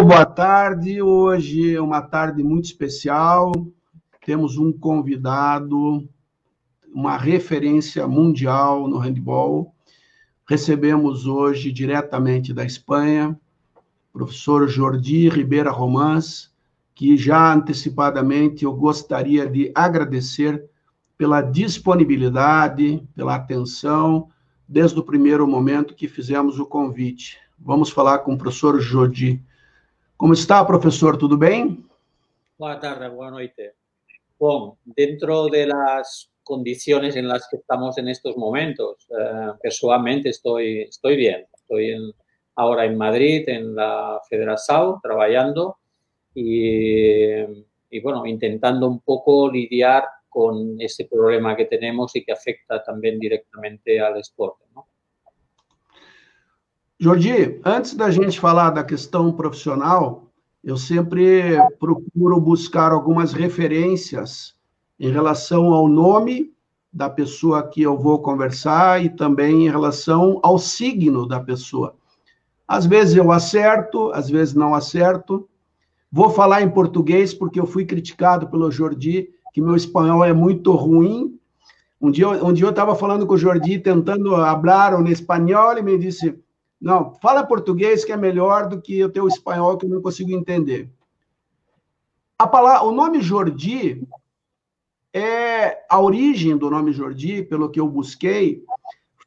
Boa tarde. Hoje é uma tarde muito especial. Temos um convidado, uma referência mundial no handball. Recebemos hoje diretamente da Espanha, o professor Jordi Ribeira Romans, que já antecipadamente eu gostaria de agradecer pela disponibilidade, pela atenção, desde o primeiro momento que fizemos o convite. Vamos falar com o professor Jordi. Como está, professor? Tudo bem? Boa tarde, boa noite. Bom, dentro de las condiciones en las que estamos en estos momentos, eh, personalmente estoy, estoy bien. Estoy ahora en Madrid, en la Federación, trabajando y, bueno, intentando un poco lidiar con ese problema que tenemos y que afecta también directamente al ¿no? Jordi, antes da gente falar da questão profissional, eu sempre procuro buscar algumas referências em relação ao nome da pessoa que eu vou conversar e também em relação ao signo da pessoa. Às vezes eu acerto, às vezes não acerto. Vou falar em português porque eu fui criticado pelo Jordi que meu espanhol é muito ruim. Um dia, um dia eu estava falando com o Jordi, tentando falar em espanhol, e me disse: não, fala português que é melhor do que o teu espanhol que eu não consigo entender. A palavra, o nome Jordi é a origem do nome Jordi, pelo que eu busquei,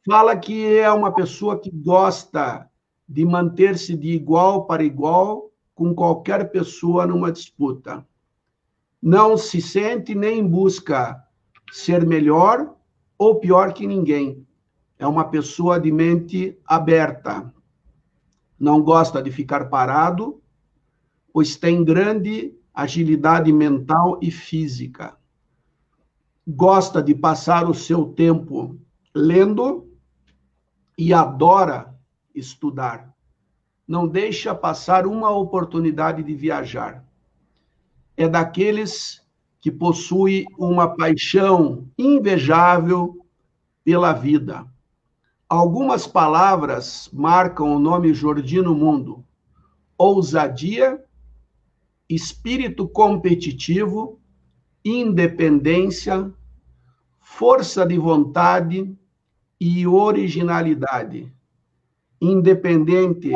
fala que é uma pessoa que gosta de manter-se de igual para igual com qualquer pessoa numa disputa. Não se sente nem busca ser melhor ou pior que ninguém é uma pessoa de mente aberta. Não gosta de ficar parado, pois tem grande agilidade mental e física. Gosta de passar o seu tempo lendo e adora estudar. Não deixa passar uma oportunidade de viajar. É daqueles que possui uma paixão invejável pela vida Algumas palavras marcam o nome Jordi no mundo: ousadia, espírito competitivo, independência, força de vontade e originalidade. Independente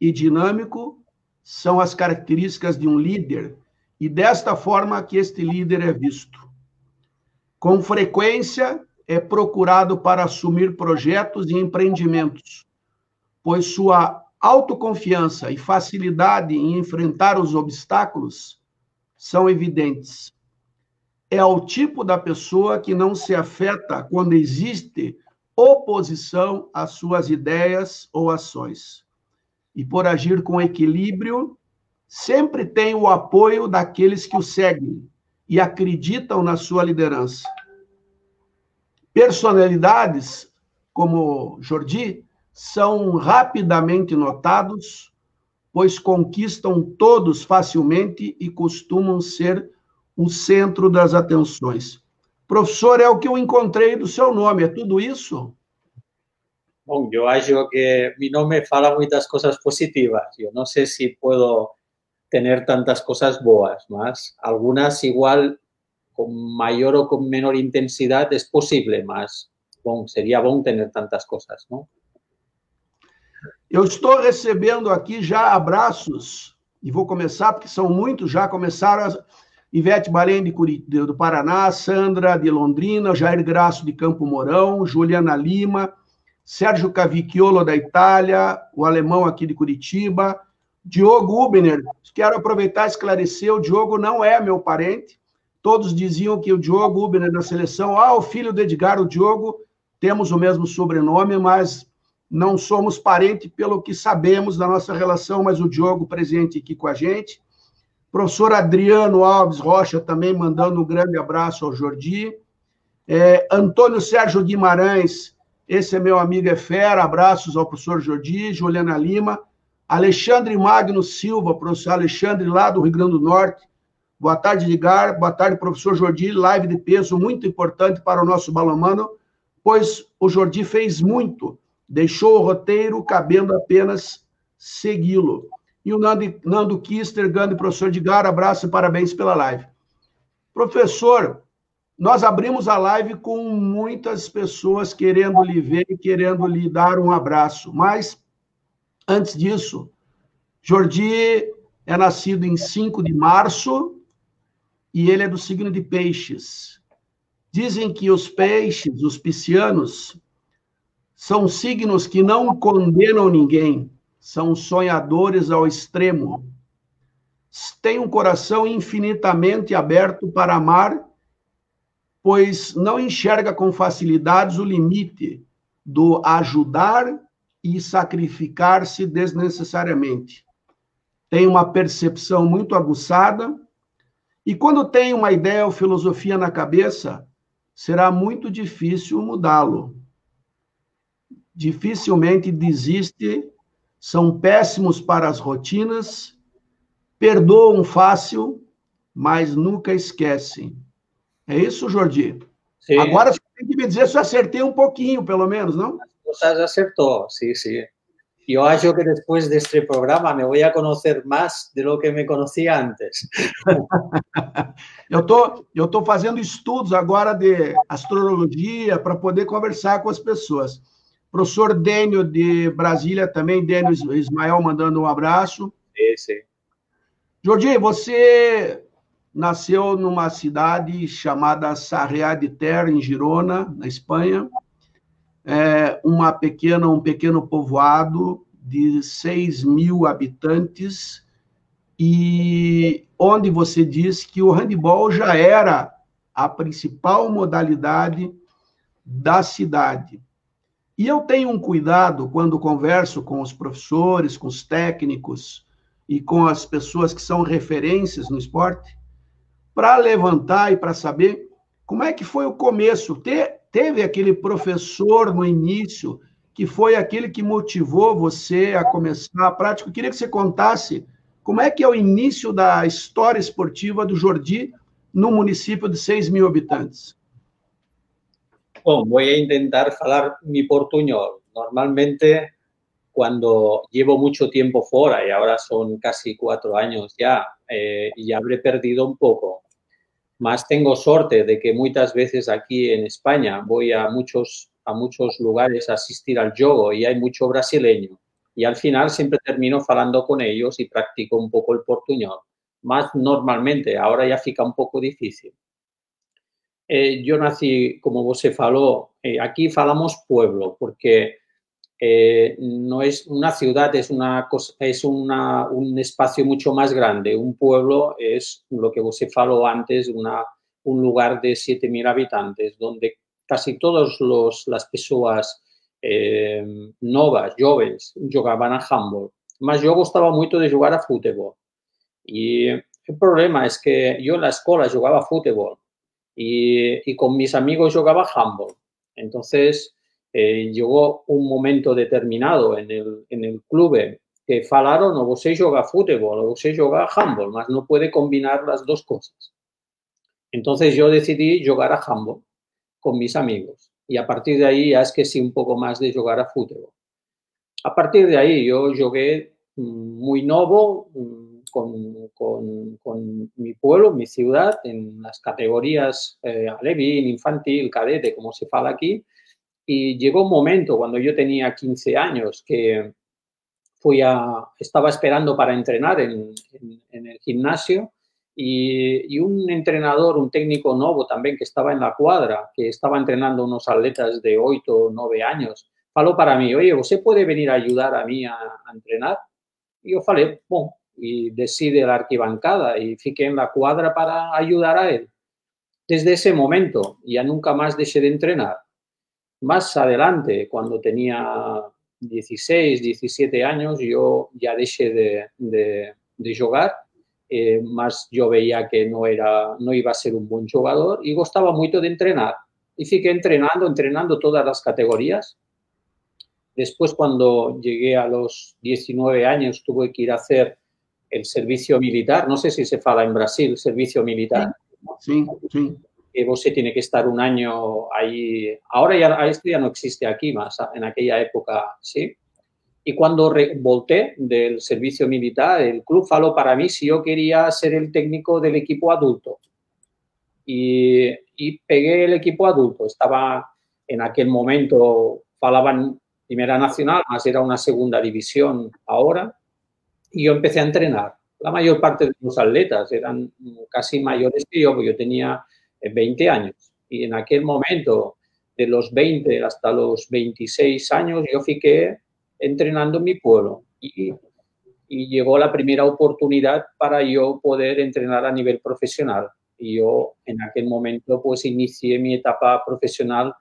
e dinâmico são as características de um líder, e desta forma que este líder é visto. Com frequência, é procurado para assumir projetos e empreendimentos, pois sua autoconfiança e facilidade em enfrentar os obstáculos são evidentes. É o tipo da pessoa que não se afeta quando existe oposição às suas ideias ou ações. E por agir com equilíbrio, sempre tem o apoio daqueles que o seguem e acreditam na sua liderança. Personalidades como Jordi são rapidamente notados, pois conquistam todos facilmente e costumam ser o centro das atenções. Professor, é o que eu encontrei do seu nome, é tudo isso? Bom, eu acho que meu nome fala muitas coisas positivas. Eu não sei se posso ter tantas coisas boas, mas algumas igual con mayor o con menor intensidad es posible, mas bom, seria bom ter tantas coisas, não? Eu estou recebendo aqui já abraços, e vou começar, porque são muitos, já começaram as... Ivete Balém de Curit... do Paraná, Sandra de Londrina, Jair Graço de Campo Mourão, Juliana Lima, Sérgio Cavicchiolo da Itália, o alemão aqui de Curitiba, Diogo Ubner. Quero aproveitar e esclarecer, o Diogo não é meu parente, Todos diziam que o Diogo Ubner na seleção, ah, o filho do Edgar, o Diogo, temos o mesmo sobrenome, mas não somos parente pelo que sabemos da nossa relação, mas o Diogo presente aqui com a gente. Professor Adriano Alves Rocha também mandando um grande abraço ao Jordi. É, Antônio Sérgio Guimarães, esse é meu amigo, é fera, abraços ao professor Jordi, Juliana Lima. Alexandre Magno Silva, professor Alexandre, lá do Rio Grande do Norte, Boa tarde, Edgar. Boa tarde, professor Jordi. Live de peso muito importante para o nosso balomano, pois o Jordi fez muito, deixou o roteiro cabendo apenas segui-lo. E o Nando, Nando Kister, grande professor de Gara, abraço e parabéns pela live. Professor, nós abrimos a live com muitas pessoas querendo lhe ver e querendo lhe dar um abraço, mas antes disso, Jordi é nascido em 5 de março e ele é do signo de Peixes. Dizem que os peixes, os piscianos, são signos que não condenam ninguém, são sonhadores ao extremo. Têm um coração infinitamente aberto para amar, pois não enxerga com facilidades o limite do ajudar e sacrificar-se desnecessariamente. Tem uma percepção muito aguçada, e quando tem uma ideia ou filosofia na cabeça, será muito difícil mudá-lo. Dificilmente desiste, são péssimos para as rotinas, perdoam fácil, mas nunca esquecem. É isso, Jordi? Sim. Agora você tem que me dizer se eu acertei um pouquinho, pelo menos, não? Você acertou, sim, sim. Yo acho que después de este programa me voy a conocer más de lo que me conocía antes. eu tô, eu tô fazendo estudos agora de astrologia para poder conversar com as pessoas. Professor Dênio de Brasília também, Dênio Ismael mandando um abraço. Sim. Jordi, você nasceu numa cidade chamada Sarriá de Terra, em Girona, na Espanha é, uma pequena, um pequeno povoado de 6 mil habitantes, e onde você diz que o handebol já era a principal modalidade da cidade. E eu tenho um cuidado quando converso com os professores, com os técnicos e com as pessoas que são referências no esporte, para levantar e para saber como é que foi o começo. Ter, teve aquele professor no início que foi aquele que motivou você a começar a prática. Eu queria que você contasse como é que é o início da história esportiva do Jordi no município de 6 mil habitantes. Bom, vou tentar falar mi portuñol. Normalmente, cuando llevo mucho tiempo fuera, y ahora son casi cuatro años ya, eh, y habré perdido un poco Más tengo suerte de que muchas veces aquí en España voy a muchos, a muchos lugares a asistir al yoga y hay mucho brasileño. Y al final siempre termino hablando con ellos y practico un poco el portuñol. Más normalmente, ahora ya fica un poco difícil. Eh, yo nací, como vos se faló, eh, aquí falamos pueblo, porque eh, no es una ciudad, es, una es un espacio mucho más grande. Un pueblo es lo que vos faló antes, un lugar de 7.000 habitantes, donde casi todas las personas eh, novas, jóvenes, jugaban a handball. Mas yo gustaba mucho de jugar a fútbol. Y el problema es que yo en la escuela jugaba fútbol y, y con mis amigos jugaba handball. Entonces, eh, llegó un momento determinado en el, en el club que falaron o você joga fútbol o você joga handball, mas no puede combinar las dos cosas. Entonces yo decidí jugar a handball con mis amigos y a partir de ahí ya es que sí un poco más de jugar a fútbol. A partir de ahí yo jugué mm, muy nuevo mm, con, con, con, mi pueblo, mi ciudad, en las categorías eh, alevín, infantil, cadete, como se fala aquí, y llegó un momento cuando yo tenía 15 años que fui a, estaba esperando para entrenar en, el gimnasio y, un entrenador, un técnico nuevo también que estaba en la cuadra, que estaba entrenando unos atletas de 8 o 9 años, faló para mí, oye, ¿usted puede venir a ayudar a mí a, entrenar? Y yo bueno, y decide la arquibancada y fiqué en la cuadra para ayudar a él. Desde ese momento ya nunca más dejé de entrenar. Más adelante, cuando tenía 16, 17 años, yo ya dejé de, de, jugar, eh, más yo veía que no, era, no iba a ser un buen jugador y gustaba mucho de entrenar. Y sigue entrenando, entrenando todas las categorías. Después, cuando llegué a los 19 años, tuve que ir a hacer el servicio militar. No sé si se fala en Brasil, servicio militar. Sí, sí que vos tiene que estar un año ahí. Ahora ya esto ya no existe aquí más, en aquella época sí. Y cuando volté del servicio militar, el club faló para mí si yo quería ser el técnico del equipo adulto. Y, y pegué el equipo adulto. Estaba en aquel momento, falaban Primera Nacional, más era una segunda división ahora. Y yo empecé a entrenar. La mayor parte de los atletas eran casi mayores que yo, porque yo tenía 20 años. Y en aquel momento, de los 20 hasta los 26 años, yo fiqué entrenando en mi pueblo. Y, y llegó la primera oportunidad para yo poder entrenar a nivel profesional. Y yo en aquel momento pues inicié mi etapa profesional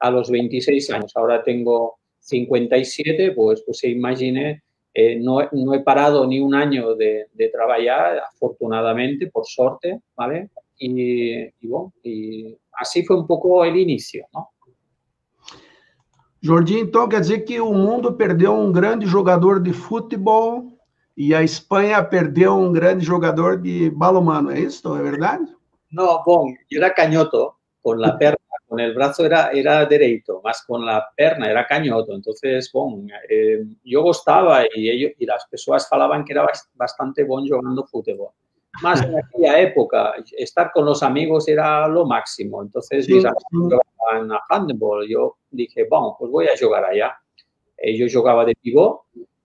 a los 26 años. Ahora tengo 57, pues, pues se imagine, eh, no, no, he parado ni un año de, de, trabajar, afortunadamente, por suerte, ¿vale? Y, y, bueno, y así fue un poco el inicio, ¿no? Jorginho, então quer dizer que o mundo perdeu um grande jogador de futebol e a Espanha perdeu um grande jogador de balonmano, é isso? É verdade? Não, bom, eu era canhoto, com a perna, com o braço era, era direito, mas com a perna era canhoto. Então, bom, eh, eu gostava e, e as pessoas falavam que era bastante bom jogando futebol. Mas en aquella época, estar con los amigos era lo máximo. Entonces, sí, mis amigos jugaban a handball. Yo dije, bueno, pues voy a jugar allá. Eh, yo jugaba de pivot,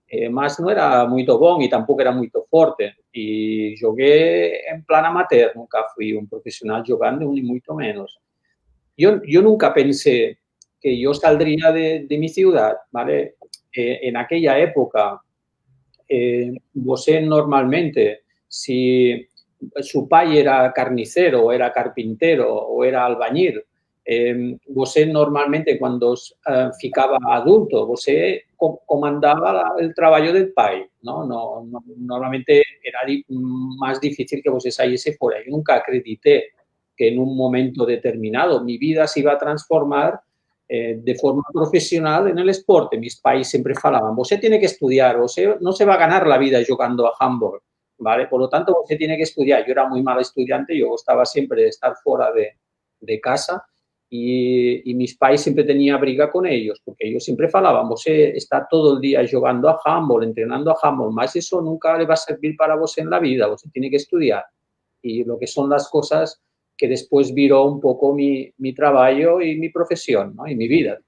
eh, más no era muy bon y tampoco era muy fuerte. Y jugué en plan amateur, nunca fui un profesional jugando, ni mucho menos. Yo, yo nunca pensé que yo saldría de, de mi ciudad, ¿vale? Eh, en aquella época, eh, vos normalmente si su pai era carnicero, era carpintero, o era albañil, eh, normalmente cuando eh, ficaba adulto, você comandaba el trabajo del pai, ¿no? No, no, normalmente era más difícil que você saliese fuera. Yo nunca acredité que en un momento determinado mi vida se iba a transformar eh, de forma profesional en el esporte. Mis pais siempre falaban, você tiene que estudiar, no se va a ganar la vida jugando a handball. ¿Vale? Por lo tanto, usted tiene que estudiar. Yo era muy mal estudiante, yo gustaba siempre de estar fuera de, de casa y, y, mis pais siempre tenía briga con ellos, porque ellos siempre falaban, vos está todo el día jugando a handball, entrenando a handball, más eso nunca le va a servir para vos en la vida, vos tiene que estudiar. Y lo que son las cosas que después viró un poco mi, mi trabajo y mi profesión, ¿no? Y mi vida.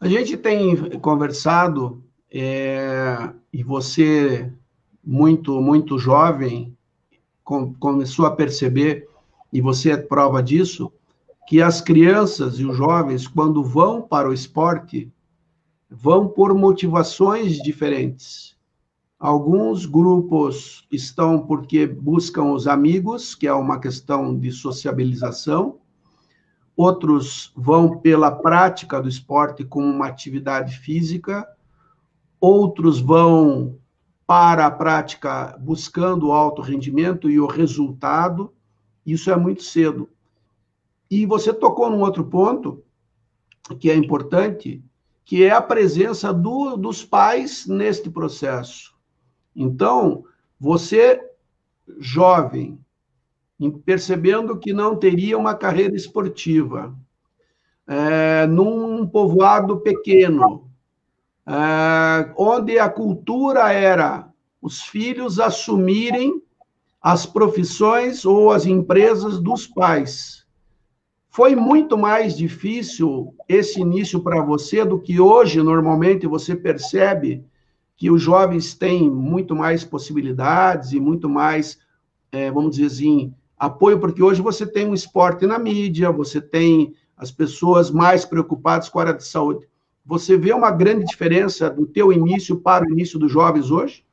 A gente tem conversado é, e você, muito, muito jovem, com, começou a perceber, e você é prova disso, que as crianças e os jovens, quando vão para o esporte, vão por motivações diferentes. Alguns grupos estão porque buscam os amigos, que é uma questão de sociabilização. Outros vão pela prática do esporte como uma atividade física outros vão para a prática buscando alto rendimento e o resultado. Isso é muito cedo. E você tocou num outro ponto que é importante, que é a presença do, dos pais neste processo. Então, você, jovem, percebendo que não teria uma carreira esportiva, é, num povoado pequeno, é, onde a cultura era os filhos assumirem as profissões ou as empresas dos pais. Foi muito mais difícil esse início para você do que hoje, normalmente, você percebe que os jovens têm muito mais possibilidades e muito mais, é, vamos dizer assim, apoio, porque hoje você tem um esporte na mídia, você tem as pessoas mais preocupadas com a área de saúde. Você vê uma grande diferença do teu início para o início dos jovens hoje?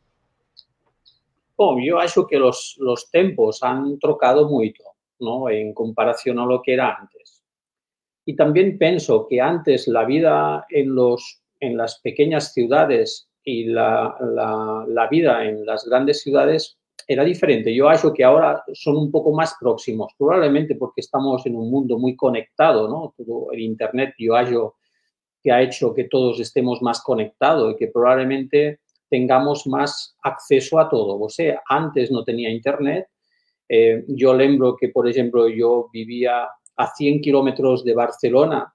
Bom, eu acho que os, os tempos han trocado muito, ¿no? En comparación a lo que era antes. Y también pienso que antes la vida en, los, en las pequeñas ciudades y la, la, la vida en las grandes ciudades era diferente. Yo acho que ahora son un poco más próximos, probablemente porque estamos en un mundo muy conectado, ¿no? Todo el Internet, yo acho que ha hecho que todos estemos más conectados y que probablemente tengamos más acceso a todo. O sea, antes no tenía internet. Eh, yo lembro que, por ejemplo, yo vivía a 100 kilómetros de Barcelona,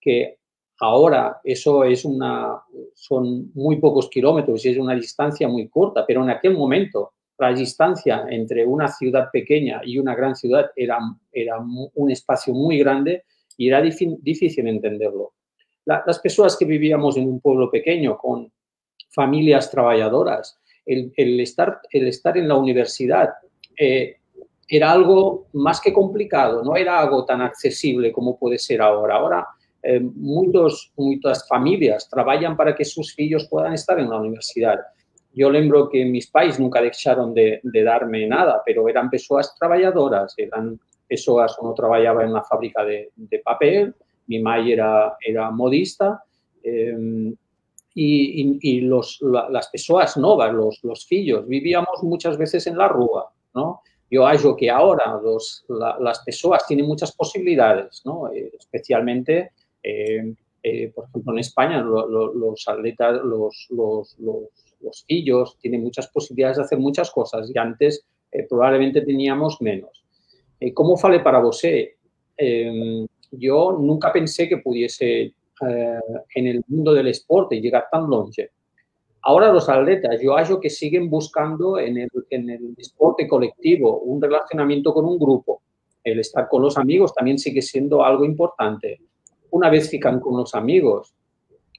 que ahora eso es una, son muy pocos kilómetros y es una distancia muy corta, pero en aquel momento la distancia entre una ciudad pequeña y una gran ciudad era, era un espacio muy grande y era difícil entenderlo. Las personas que vivíamos en un pueblo pequeño con familias trabajadoras, el, estar, el estar en la universidad eh, era algo más que complicado, no era algo tan accesible como puede ser ahora. Ahora eh, muchos, muchas familias trabajan para que sus hijos puedan estar en la universidad. Yo lembro que mis pais nunca dejaron de, darme nada, pero eran personas trabajadoras, eran personas, uno trabajaba en la fábrica de, papel, mi madre era, era modista, eh, y, los, las personas novas, los, los fillos, vivíamos muchas veces en la rúa, ¿no? Yo hallo que ahora los, las personas tienen muchas posibilidades, ¿no? Eh, especialmente, eh, eh, por ejemplo, en España los atletas, los, los, los, fillos tienen muchas posibilidades de hacer muchas cosas y antes probablemente teníamos menos. ¿Cómo fale para vos? Yo nunca pensé que pudiese eh, en el mundo del deporte llegar tan longe. Ahora los atletas, yo hallo que siguen buscando en el, en el deporte colectivo un relacionamiento con un grupo. El estar con los amigos también sigue siendo algo importante. Una vez fican con los amigos,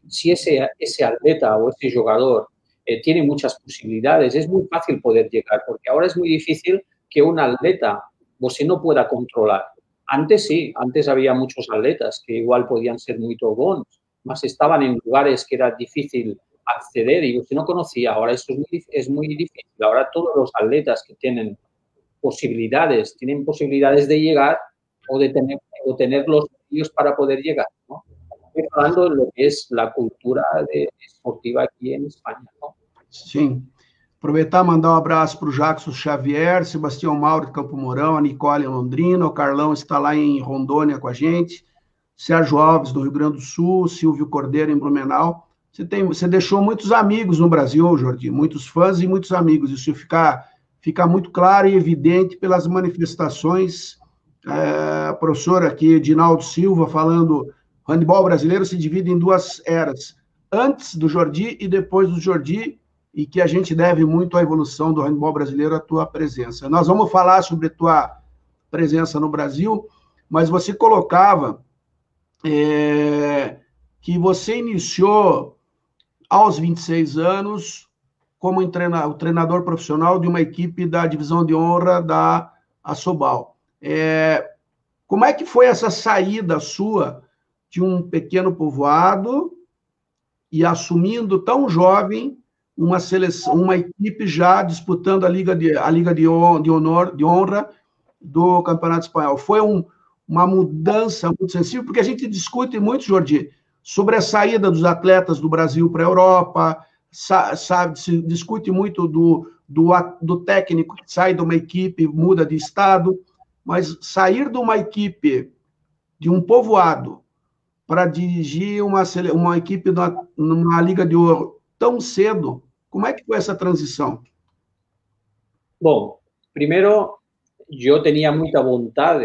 si ese, ese atleta o ese jugador eh, tiene muchas posibilidades, es muy fácil poder llegar, porque ahora es muy difícil que un atleta vos no pueda controlar. Antes sí, antes había muchos atletas que igual podían ser muy bons, más estaban en lugares que era difícil acceder y usted no conocía. Ahora eso es muy, difícil. Ahora todos los atletas que tienen posibilidades, tienen posibilidades de llegar o de tener, o tener los medios para poder llegar. ¿no? Estoy hablando de lo que es la cultura de, deportiva aquí en España. ¿no? Sí. Aproveitar mandar um abraço para o Jackson Xavier, Sebastião Mauro de Campo Mourão, a Nicole em Londrina, o Carlão está lá em Rondônia com a gente, Sérgio Alves do Rio Grande do Sul, Silvio Cordeiro em Blumenau. Você, tem, você deixou muitos amigos no Brasil, Jordi, muitos fãs e muitos amigos. Isso fica, fica muito claro e evidente pelas manifestações. É, professor aqui, Dinaldo Silva, falando o handebol brasileiro se divide em duas eras, antes do Jordi e depois do Jordi, e que a gente deve muito à evolução do handball brasileiro, a tua presença. Nós vamos falar sobre tua presença no Brasil, mas você colocava é, que você iniciou aos 26 anos como o treinador profissional de uma equipe da divisão de honra da Assobal. É, como é que foi essa saída sua de um pequeno povoado e assumindo tão jovem uma seleção, uma equipe já disputando a liga de a liga de, honor, de honra do Campeonato Espanhol. Foi um, uma mudança muito sensível, porque a gente discute muito, Jordi, sobre a saída dos atletas do Brasil para a Europa, sabe, se discute muito do, do, do técnico que sai de uma equipe, muda de estado, mas sair de uma equipe, de um povoado, para dirigir uma, uma equipe numa, numa liga de ouro tão cedo, ¿Cómo es que fue esa transición? Bueno, primero, yo tenía mucha voluntad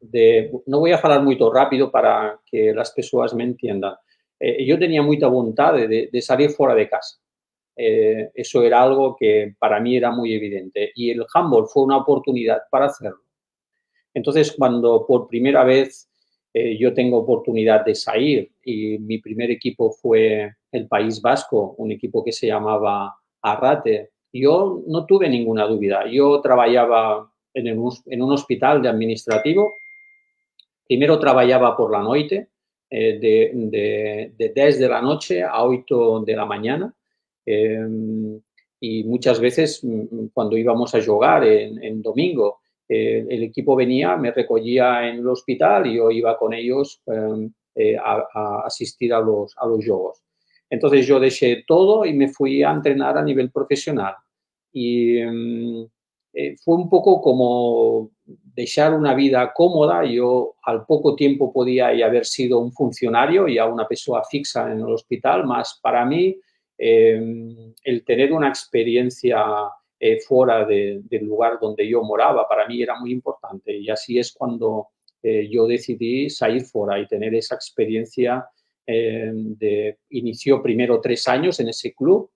de, no voy a hablar muy rápido para que las personas me entiendan, eh, yo tenía mucha voluntad de, salir fuera de casa. Eh, eso era algo que para mí era muy evidente y el handball fue una oportunidad para hacerlo. Entonces, cuando por primera vez eh, yo tengo oportunidad de salir y mi primer equipo fue el País Vasco, un equipo que se llamaba Arrate. Yo no tuve ninguna duda. Yo trabajaba en un, hospital de administrativo. Primero trabajaba por la noche, eh, de, de, 10 de la noche a 8 de la mañana. Em, y muchas veces mm, cuando íbamos a jugar en, domingo, eh, el equipo venía, me recogía en el hospital y yo iba con ellos eh, a, a, asistir a los, a los juegos. Entonces yo dejé todo y me fui a entrenar a nivel profesional. Y mm, eh, fue un poco como dejar una vida cómoda. Yo al poco tiempo podía haber sido un funcionario y a una persona fixa en el hospital, más para mí em, el tener una experiencia eh, fuera del lugar donde yo moraba, para mí era muy importante. Y así es cuando eh, yo decidí salir fuera y tener esa experiencia de, inició primero tres años en ese club.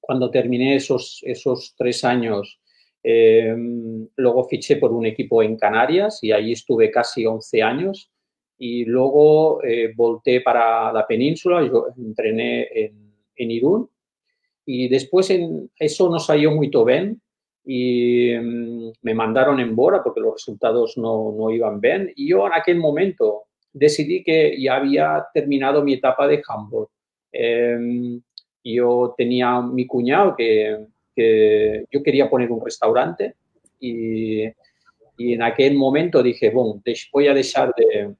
Cuando terminé esos, esos tres años, luego fiché por un equipo en Canarias y allí estuve casi 11 años. Y luego volté para la península, yo entrené en, Irún y después eso no salió muy bien y mm, me mandaron en Bora porque los resultados no, no, iban bien. Y yo en aquel momento decidí que ya había terminado mi etapa de handball. Em, yo tenía mi cuñado que, yo quería poner un restaurante y, en aquel momento dije, bueno, voy a dejar de,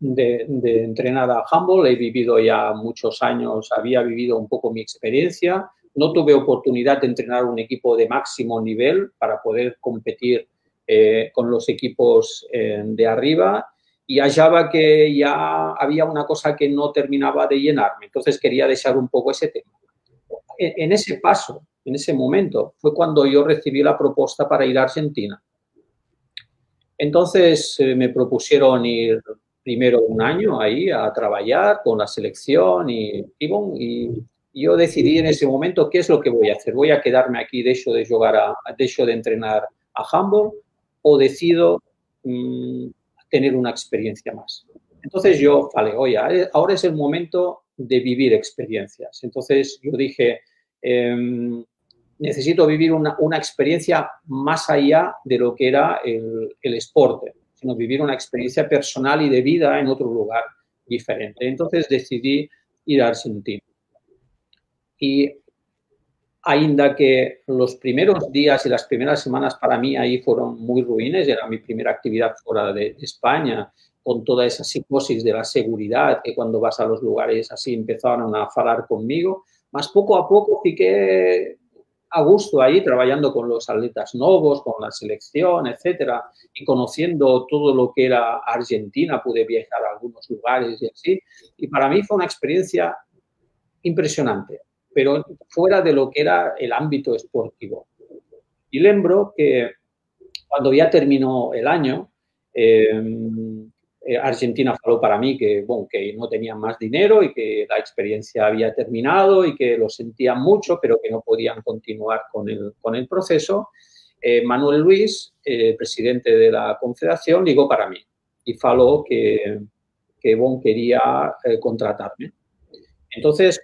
de, entrenar a handball. He vivido ya muchos años, había vivido un poco mi experiencia. No tuve oportunidad de entrenar un equipo de máximo nivel para poder competir eh, con los equipos eh, de arriba y hallaba que ya había una cosa que no terminaba de llenarme. Entonces quería dejar un poco ese tema. En, ese paso, en ese momento, fue cuando yo recibí la propuesta para ir a Argentina. Entonces eh, me propusieron ir primero un año ahí a trabajar con la selección y, y, yo decidí en ese momento qué es lo que voy a hacer. ¿Voy a quedarme aquí, de hecho, de jugar a, de hecho, de entrenar a handball o decido mm, tener una experiencia más? Entonces yo, vale, oye, ahora es el momento de vivir experiencias. Entonces yo dije, em, necesito vivir una, una, experiencia más allá de lo que era el, el esporte sino vivir una experiencia personal y de vida en otro lugar diferente. Entonces decidí ir a Argentina. Y ainda que los primeros días y las primeras semanas para mí ahí fueron muy ruines, era mi primera actividad fuera de, España, con toda esa psicosis de la seguridad, que cuando vas a los lugares así empezaron a hablar conmigo, más poco a poco fiqué a gusto ahí trabajando con los atletas nuevos, con la selección, etcétera, y conociendo todo lo que era Argentina, pude viajar a algunos lugares y así. Y para mí fue una experiencia impresionante, pero fuera de lo que era el ámbito esportivo. Y lembro que cuando ya terminó el año, eh, eh, Argentina faló para mí que, bueno, que no tenían más dinero y que la experiencia había terminado y que lo sentían mucho, pero que no podían continuar con el, con el proceso. Eh, Manuel Luis, eh, presidente de la Confederación, ligó para mí y faló que, que bon, quería contratarme. Entonces,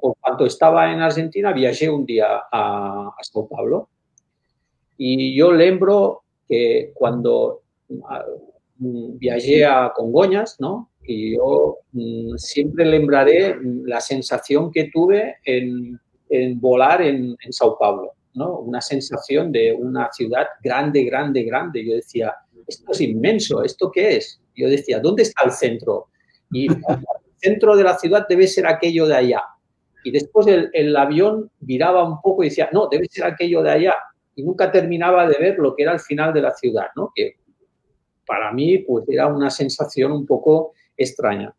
por cuanto estaba en Argentina, viajé un día a, a Sao Paulo y yo lembro que cuando Mm, viajé a Congoñas, ¿no? Y yo mm, siempre lembraré la sensación que tuve en, volar en, Sao Paulo, ¿no? Una sensación de una ciudad grande, grande, grande. Yo decía, esto es inmenso, ¿esto qué es? Yo decía, ¿dónde está el centro? Y centro de la ciudad debe ser aquello de allá. Y después el, el avión viraba un poco y decía, no, debe ser aquello de allá. Y nunca terminaba de ver lo que era el final de la ciudad, ¿no? Que para mí pues era una sensación un poco extraña.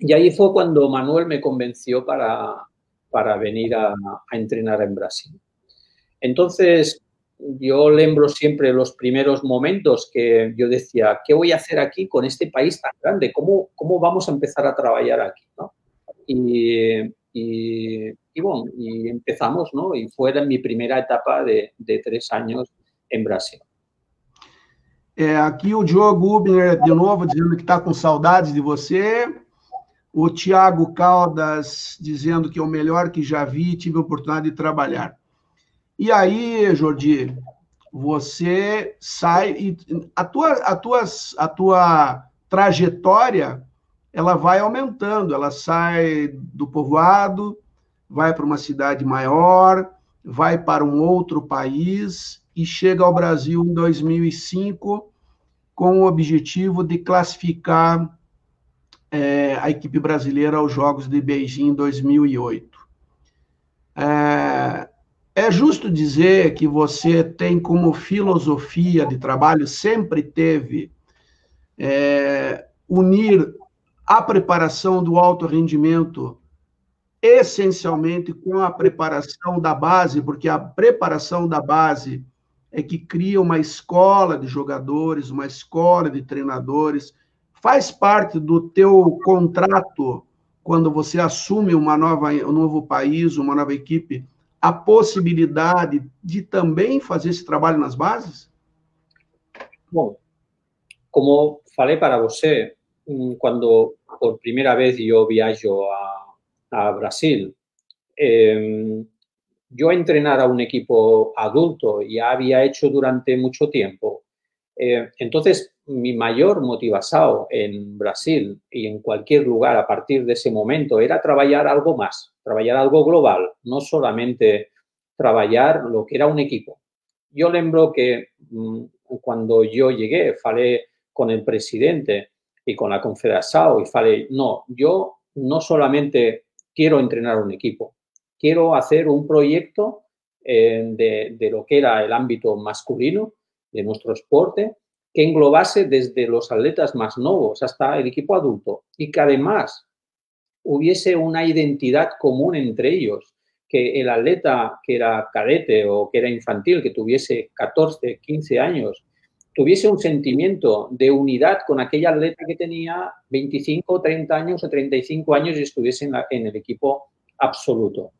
Y ahí fue cuando Manuel me convenció para, para venir a, entrenar en Brasil. Entonces, yo lembro siempre los primeros momentos que yo decía, ¿qué voy a hacer aquí con este país tan grande? ¿Cómo, cómo vamos a empezar a trabajar aquí? Y, y, bueno, y empezamos, ¿no? Y fue mi primera etapa de, de tres años en Brasil. É, aqui o Diogo Gubner, de novo, dizendo que está com saudades de você. O Tiago Caldas dizendo que é o melhor que já vi, tive a oportunidade de trabalhar. E aí, Jordi, você sai e a tua, a tua, a tua trajetória ela vai aumentando, ela sai do povoado, vai para uma cidade maior, vai para um outro país, e chega ao Brasil em 2005 com o objetivo de classificar é, a equipe brasileira aos Jogos de Beijing em 2008. É, é justo dizer que você tem como filosofia de trabalho, sempre teve, é, unir a preparação do alto rendimento essencialmente com a preparação da base, porque a preparação da base é que cria uma escola de jogadores, uma escola de treinadores, faz parte do teu contrato quando você assume uma nova, um novo país, uma nova equipe, a possibilidade de também fazer esse trabalho nas bases? Bom, como falei para você, mm, quando por primeira vez eu viajo a, a Brasil, eh, yo entrenar a un equipo adulto ya había hecho durante mucho tiempo. Eh, entonces, mi mayor motivación en Brasil y en cualquier lugar a partir de ese momento era trabajar algo más, trabajar algo global, no solamente trabajar lo que era un equipo. Yo lembro que mm, cuando yo llegué, falé con el presidente y con la confederación y falé, no, yo no solamente quiero entrenar un equipo, quiero hacer un proyecto eh, de, de lo que era el ámbito masculino de nuestro deporte que englobase desde los atletas más nuevos hasta el equipo adulto y que además hubiese una identidad común entre ellos, que el atleta que era cadete o que era infantil, que tuviese 14, 15 años, tuviese un sentimiento de unidad con aquella atleta que tenía 25, 30 años o 35 años y estuviese en, en el equipo absoluto.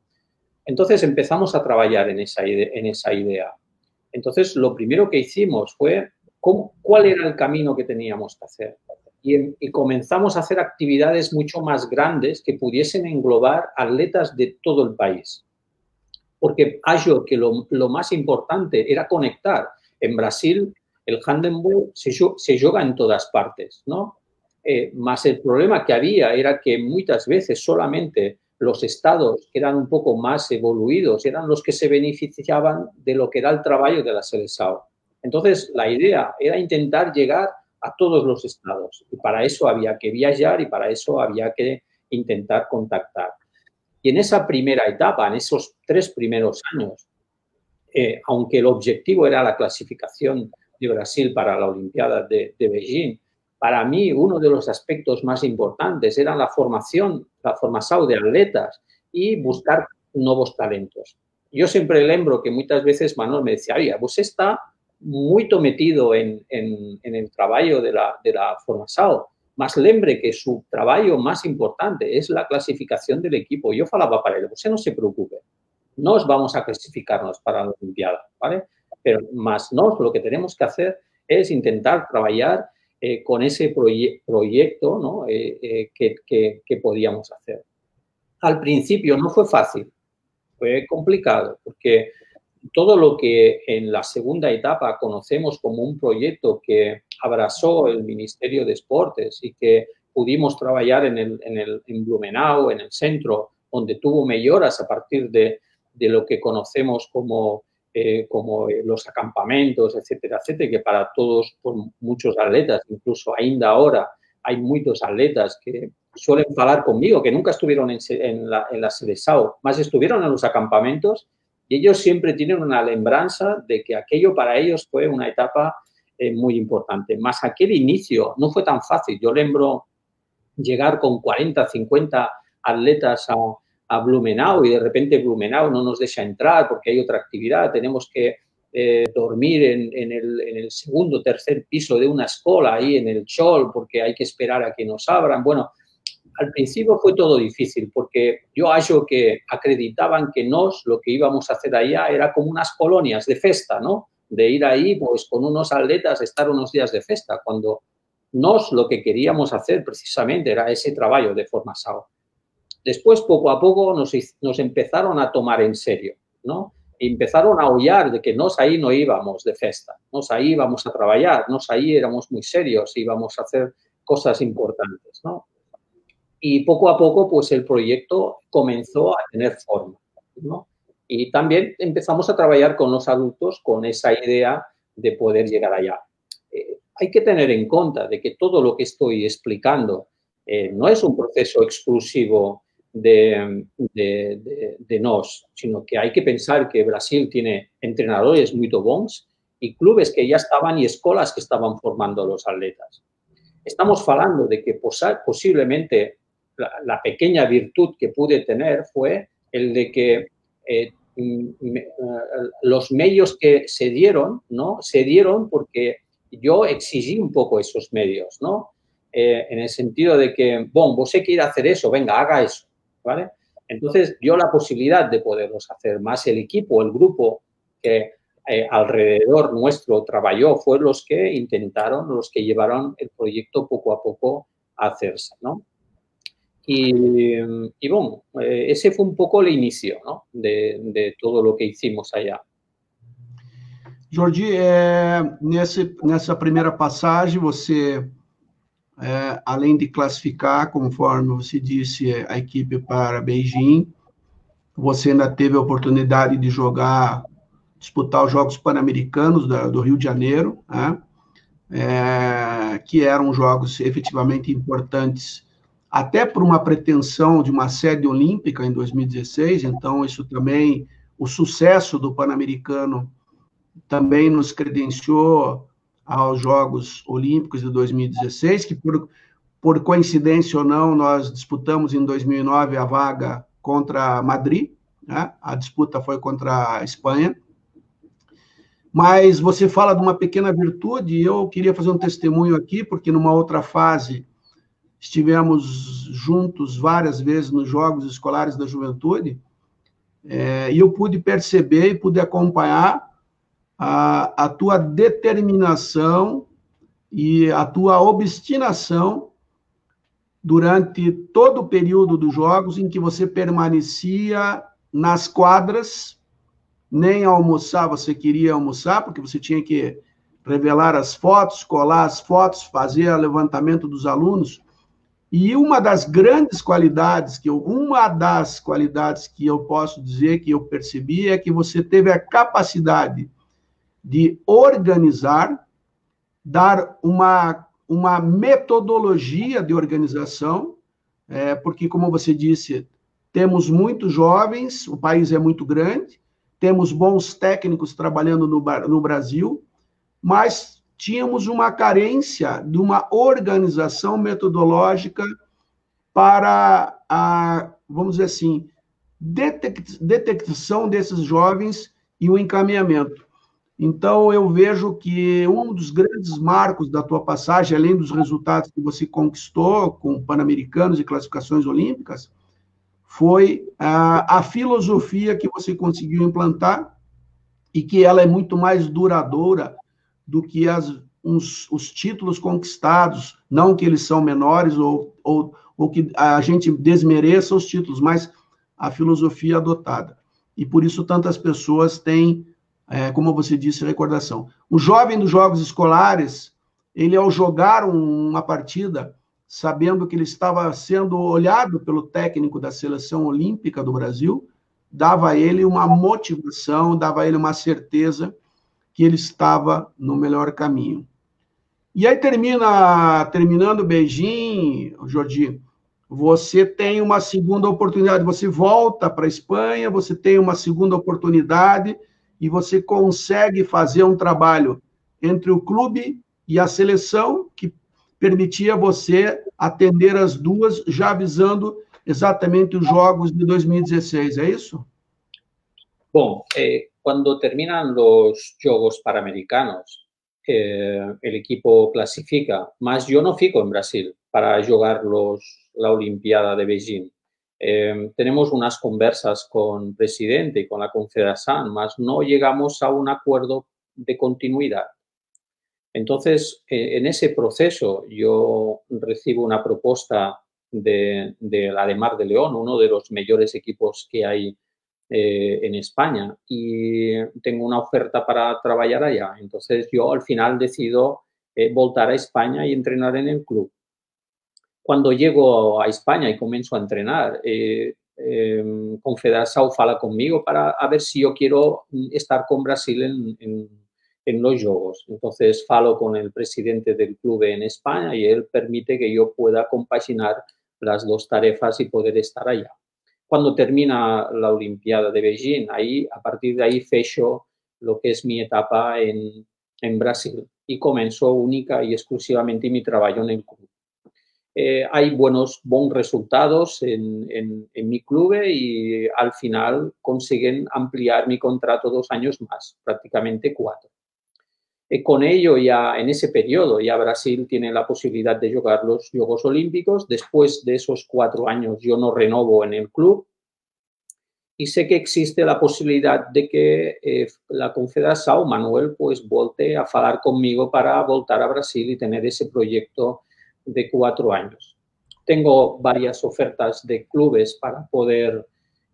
Entonces empezamos a trabajar en esa, en esa idea. Entonces lo primero que hicimos fue cuál era el camino que teníamos que hacer. Y, comenzamos a hacer actividades mucho más grandes que pudiesen englobar atletas de todo el país. Porque hallo que lo, más importante era conectar. En Brasil, el handball se, se juega en todas partes, ¿no? Eh, más el problema que había era que muchas veces solamente los estados que eran un poco más evoluidos eran los que se beneficiaban de lo que era el trabajo de la selección. Entonces, la idea era intentar llegar a todos los estados y para eso había que viajar y para eso había que intentar contactar. Y en esa primera etapa, en esos tres primeros años, eh, aunque el objetivo era la clasificación de Brasil para la Olimpiada de, Beijing, para mí uno de los aspectos más importantes era la formación, la formación de atletas y buscar nuevos talentos. Yo siempre lembro que muchas veces Manuel me decía, oye, vos está muy metido en, en, en, el trabajo de la, de la formación, más lembre que su trabajo más importante es la clasificación del equipo. Yo falaba para él, usted no se preocupe, nos vamos a clasificarnos para la Olimpiada, ¿vale? Pero más nos lo que tenemos que hacer es intentar trabajar eh, con ese proyecto ¿no? eh, eh, que, que, que podíamos hacer. Al principio no fue fácil, fue complicado, porque todo lo que en la segunda etapa conocemos como un proyecto que abrazó el Ministerio de Deportes y que pudimos trabajar en, el, en, el, en Blumenau, en el centro, donde tuvo mejoras a partir de, de lo que conocemos como, eh, como los acampamentos, etcétera, etcétera, que para todos, por muchos atletas, incluso ainda ahora, hay muchos atletas que suelen hablar conmigo, que nunca estuvieron en, en la, en la más estuvieron en los acampamentos y ellos siempre tienen una lembranza de que aquello para ellos fue una etapa eh, muy importante. Más aquel inicio no fue tan fácil. Yo lembro llegar con 40, 50 atletas a, a Blumenau y de repente Blumenau no nos deja entrar porque hay otra actividad, tenemos que eh, dormir en, en, el, en, el, segundo, tercer piso de una escuela, ahí en el Chol, porque hay que esperar a que nos abran. Bueno, al principio fue todo difícil porque yo hallo que acreditaban que nos lo que íbamos a hacer allá era como unas colonias de festa, ¿no? De ir ahí pues con unos atletas, estar unos días de festa, cuando nos lo que queríamos hacer precisamente era ese trabajo de formación. Después, poco a poco, nos, nos empezaron a tomar en serio, ¿no? Empezaron a aullar de que nos ahí no íbamos de festa, nos ahí íbamos a trabajar, nos ahí éramos muy serios, íbamos a hacer cosas importantes, ¿no? Y poco a poco pues el proyecto comenzó a tener forma. Y también empezamos a trabajar con los adultos con esa idea de poder llegar allá. Eh, hay que tener en cuenta de que todo lo que estoy explicando eh, no es un proceso exclusivo de, de, de, de, nos, sino que hay que pensar que Brasil tiene entrenadores muy bons y clubes que ya estaban y escuelas que estaban formando a los atletas. Estamos hablando de que posiblemente la, pequeña virtud que pude tener fue el de que eh, los medios que se dieron, ¿no? Se dieron porque yo exigí un poco esos medios, ¿no? eh, en el sentido de que, bueno, vos quiere hacer eso, venga, haga eso, ¿vale? Entonces, dio la posibilidad de poderlos hacer más el equipo, el grupo que eh, alrededor nuestro trabajó, fue los que intentaron, los que llevaron el proyecto poco a poco a hacerse, ¿no? Y, bueno, eh, ese fue un poco el inicio ¿no? de, de, todo lo que hicimos allá. Jordi, é, nesse, nessa primeira passagem, você, é, além de classificar, conforme você disse, a equipe para Beijing, você ainda teve a oportunidade de jogar, disputar os Jogos Pan-Americanos do Rio de Janeiro, né? é, que eram jogos efetivamente importantes, até por uma pretensão de uma sede olímpica em 2016, então isso também, o sucesso do Pan-Americano também nos credenciou aos Jogos Olímpicos de 2016, que por, por coincidência ou não, nós disputamos em 2009 a vaga contra Madrid, né? a disputa foi contra a Espanha. Mas você fala de uma pequena virtude, e eu queria fazer um testemunho aqui, porque numa outra fase estivemos juntos várias vezes nos Jogos Escolares da Juventude, é, e eu pude perceber e pude acompanhar a, a tua determinação e a tua obstinação durante todo o período dos jogos em que você permanecia nas quadras, nem almoçar você queria almoçar, porque você tinha que revelar as fotos, colar as fotos, fazer o levantamento dos alunos. E uma das grandes qualidades que eu, uma das qualidades que eu posso dizer que eu percebi é que você teve a capacidade de organizar, dar uma, uma metodologia de organização, é, porque, como você disse, temos muitos jovens, o país é muito grande, temos bons técnicos trabalhando no, no Brasil, mas tínhamos uma carência de uma organização metodológica para a, vamos dizer assim, detecção desses jovens e o encaminhamento. Então, eu vejo que um dos grandes marcos da tua passagem, além dos resultados que você conquistou com Pan-Americanos e classificações olímpicas, foi a, a filosofia que você conseguiu implantar e que ela é muito mais duradoura do que as, uns, os títulos conquistados, não que eles são menores ou, ou, ou que a gente desmereça os títulos, mas a filosofia adotada. E por isso tantas pessoas têm é, como você disse, recordação. O jovem dos jogos escolares, ele ao jogar um, uma partida, sabendo que ele estava sendo olhado pelo técnico da seleção olímpica do Brasil, dava a ele uma motivação, dava a ele uma certeza que ele estava no melhor caminho. E aí termina, terminando Beijing, Jordi, você tem uma segunda oportunidade, você volta para a Espanha, você tem uma segunda oportunidade, e você consegue fazer um trabalho entre o clube e a seleção que permitia você atender as duas, já visando exatamente os Jogos de 2016, ¿é isso? Bom, eh, cuando terminan los Juegos Panamericanos, eh, el equipo clasifica, mas yo no fico en Brasil para jugar la Olimpiada de Beijing. Em, tenemos unas conversas con el presidente y con la confederación, mas no llegamos a un acuerdo de continuidad. Entonces, e, en ese proceso yo recibo una propuesta de, la de Mar de León, uno de los mayores equipos que hay eh, en España, y tengo una oferta para trabajar allá. Entonces, yo al final decido eh, voltar a España y entrenar en el club cuando llego a España y comienzo a entrenar, eh, eh, Confederação fala conmigo para a ver si yo quiero estar con Brasil en, en, los Juegos. Entonces falo con el presidente del club en España y él permite que yo pueda compaginar las dos tarefas y poder estar allá. Cuando termina la Olimpiada de Beijing, ahí, a partir de ahí fecho lo que es mi etapa en, en Brasil y comenzó única y exclusivamente mi trabajo en el club. Eh, hay buenos, buenos resultados en, en, mi club y al final consiguen ampliar mi contrato dos años más, prácticamente cuatro. Eh, con ello ya en ese periodo ya Brasil tiene la posibilidad de jugar los Juegos Olímpicos. Después de esos cuatro años yo no renovo en el club y sé que existe la posibilidad de que eh, la Confederación Manuel pues volte a hablar conmigo para voltar a Brasil y tener ese proyecto de cuatro años. Tengo varias ofertas de clubes para poder,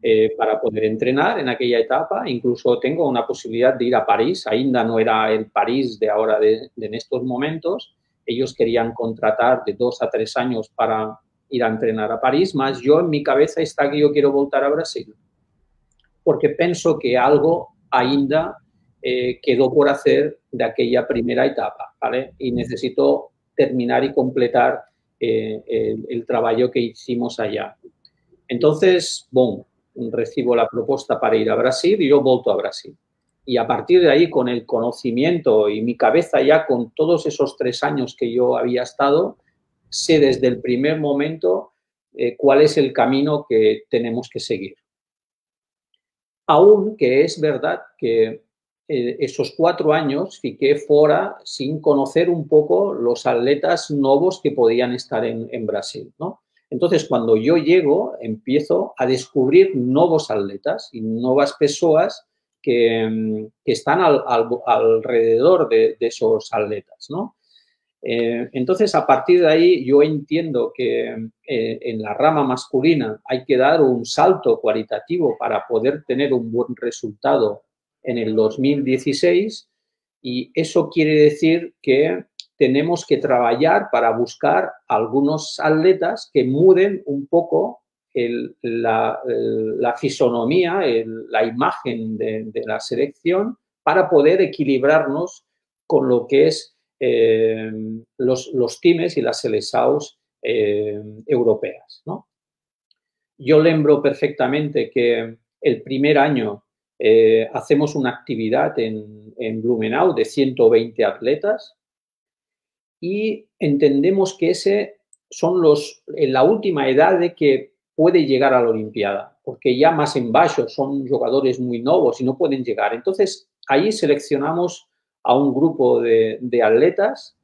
eh, para poder entrenar en aquella etapa. Incluso tengo una posibilidad de ir a París. Ainda no era el París de ahora, de, de en estos momentos. Ellos querían contratar de dos a tres años para ir a entrenar a París, más yo en mi cabeza está que yo quiero voltar a Brasil porque pienso que algo ainda eh, quedó por hacer de aquella primera etapa, ¿vale? Y necesito terminar y completar eh, el, trabajo que hicimos allá. Entonces, bueno, recibo la propuesta para ir a Brasil y yo volto a Brasil. Y a partir de ahí, con el conocimiento y mi cabeza ya con todos esos tres años que yo había estado, sé desde el primer momento eh, cuál es el camino que tenemos que seguir aunque es verdad que eh, esos cuatro años fiqué fuera sin conocer un poco los atletas nuevos que podían estar en, Brasil, ¿no? Entonces, cuando yo llego, empiezo a descubrir nuevos atletas y nuevas personas que, mm, están alrededor de, de, esos atletas, ¿no? Eh, entonces, a partir de ahí, yo entiendo que eh, en la rama masculina hay que dar un salto cualitativo para poder tener un buen resultado en el 2016 y eso quiere decir que tenemos que trabajar para buscar algunos atletas que muden un poco la, fisonomía, la imagen de la selección para poder equilibrarnos con lo que es eh, los, los, times y las selesaos eh, europeas. Yo lembro perfectamente que el primer año eh, hacemos una actividad en, en, Blumenau de 120 atletas y entendemos que ese son los en la última edad de que puede llegar a la Olimpiada, porque ya más en bajo son jugadores muy nuevos y no pueden llegar. Entonces, ahí seleccionamos a un grupo de, atletas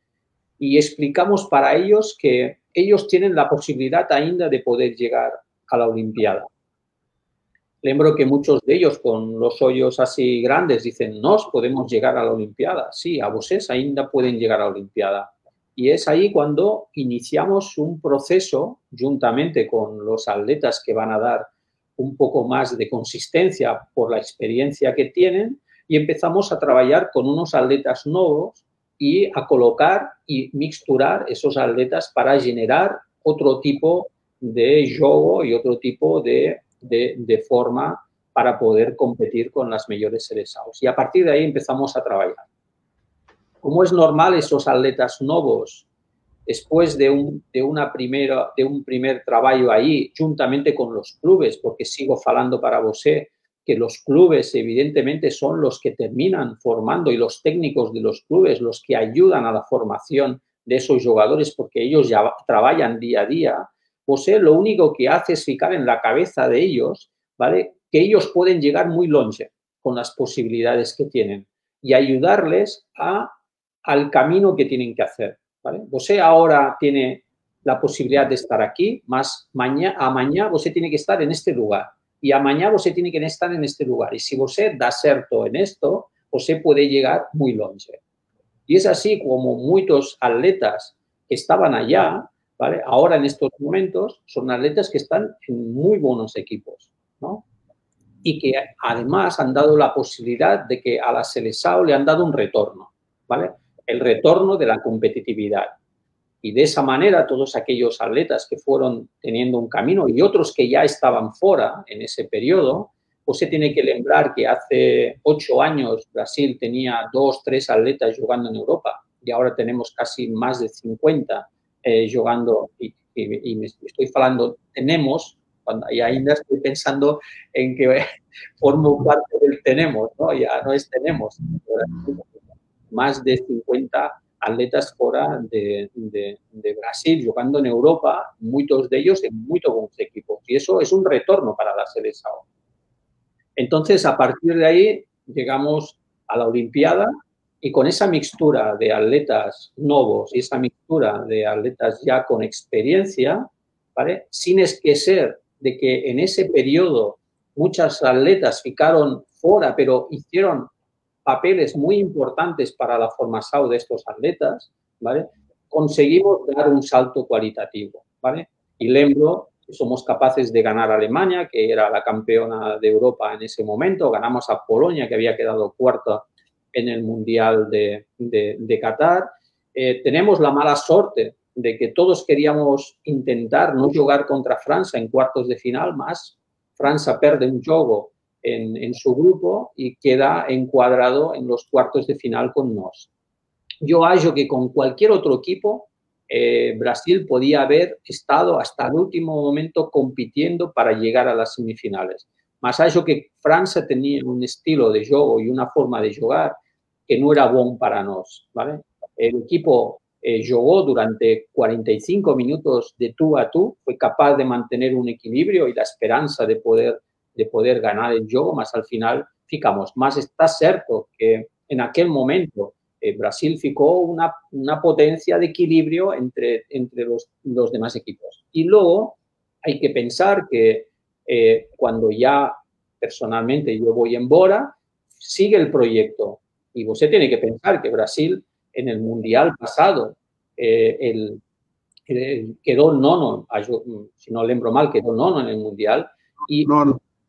y explicamos para ellos que ellos tienen la posibilidad ainda de poder llegar a la Olimpiada. Lembro que muchos de ellos con los hoyos así grandes dicen, nos podemos llegar a la Olimpiada. Sí, a vosotros ainda pueden llegar a la Olimpiada. Y es ahí cuando iniciamos un proceso, juntamente con los atletas que van a dar un poco más de consistencia por la experiencia que tienen, y empezamos a trabajar con unos atletas nuevos y a colocar y mixturar esos atletas para generar otro tipo de juego y otro tipo de, de, forma para poder competir con las mejores selecciones. Y a partir de ahí empezamos a trabajar. Como es normal, esos atletas nuevos, después de un, de una primera, de un primer trabajo ahí, juntamente con los clubes, porque sigo falando para vosé, que los clubes evidentemente son los que terminan formando y los técnicos de los clubes los que ayudan a la formación de esos jugadores porque ellos ya trabajan día a día, pues lo único que hace es fijar en la cabeza de ellos, ¿vale? Que ellos pueden llegar muy longe con las posibilidades que tienen y ayudarles a, al camino que tienen que hacer, ¿vale? Você ahora tiene la posibilidad de estar aquí, más mañana, a mañana você tiene que estar en este lugar y a mañana usted tiene que estar en este lugar. Y si usted da cierto en esto, usted puede llegar muy longe. Y es así como muchos atletas que estaban allá, ahora en estos momentos, son atletas que están en muy buenos equipos, ¿no? Y que además han dado la posibilidad de que a la Selesao le han dado un retorno, ¿vale? El retorno de la competitividad. Y de esa manera todos aquellos atletas que fueron teniendo un camino y otros que ya estaban fuera en ese periodo, pues se tiene que lembrar que hace ocho años Brasil tenía dos, tres atletas jugando en Europa y ahora tenemos casi más de 50 eh, jugando y, estoy hablando, tenemos, cuando, y ainda estoy pensando en que formo parte del tenemos, ¿no? ya no es tenemos, más de 50 atletas fuera de, Brasil jugando en Europa, muchos de ellos en muy buenos equipos. Y eso es un retorno para la selección. Entonces, a partir de ahí, llegamos a la Olimpiada Y con esa mixtura de atletas nuevos y esa mixtura de atletas ya con experiencia. Sin esquecer de que en ese periodo muchas atletas ficaron fuera, pero hicieron papeles muy importantes para la formación de estos atletas, ¿vale? Conseguimos dar un salto cualitativo, ¿vale? Y lembro que somos capaces de ganar a Alemania, que era la campeona de Europa en ese momento, ganamos a Polonia, que había quedado cuarta en el Mundial de, de, Qatar. Eh, tenemos la mala suerte de que todos queríamos intentar no jugar contra Francia en cuartos de final, más Francia pierde un juego en, su grupo y queda encuadrado en los cuartos de final con nos. Yo hallo que con cualquier otro equipo eh, Brasil podía haber estado hasta el último momento compitiendo para llegar a las semifinales. Más hallo que Francia tenía un estilo de juego y una forma de jugar que no era bueno para nos. El equipo eh, jugó durante 45 minutos de tú a tú, fue capaz de mantener un equilibrio y la esperanza de poder, de poder ganar el juego, más al final ficamos. Más está cierto que en aquel momento eh, Brasil ficó una, una, potencia de equilibrio entre, entre los, los, demás equipos. Y luego hay que pensar que eh, cuando ya personalmente yo voy en Bora, sigue el proyecto. Y usted tiene que pensar que Brasil en el Mundial pasado, eh, el, quedó nono, si no lembro mal, quedó nono en el Mundial.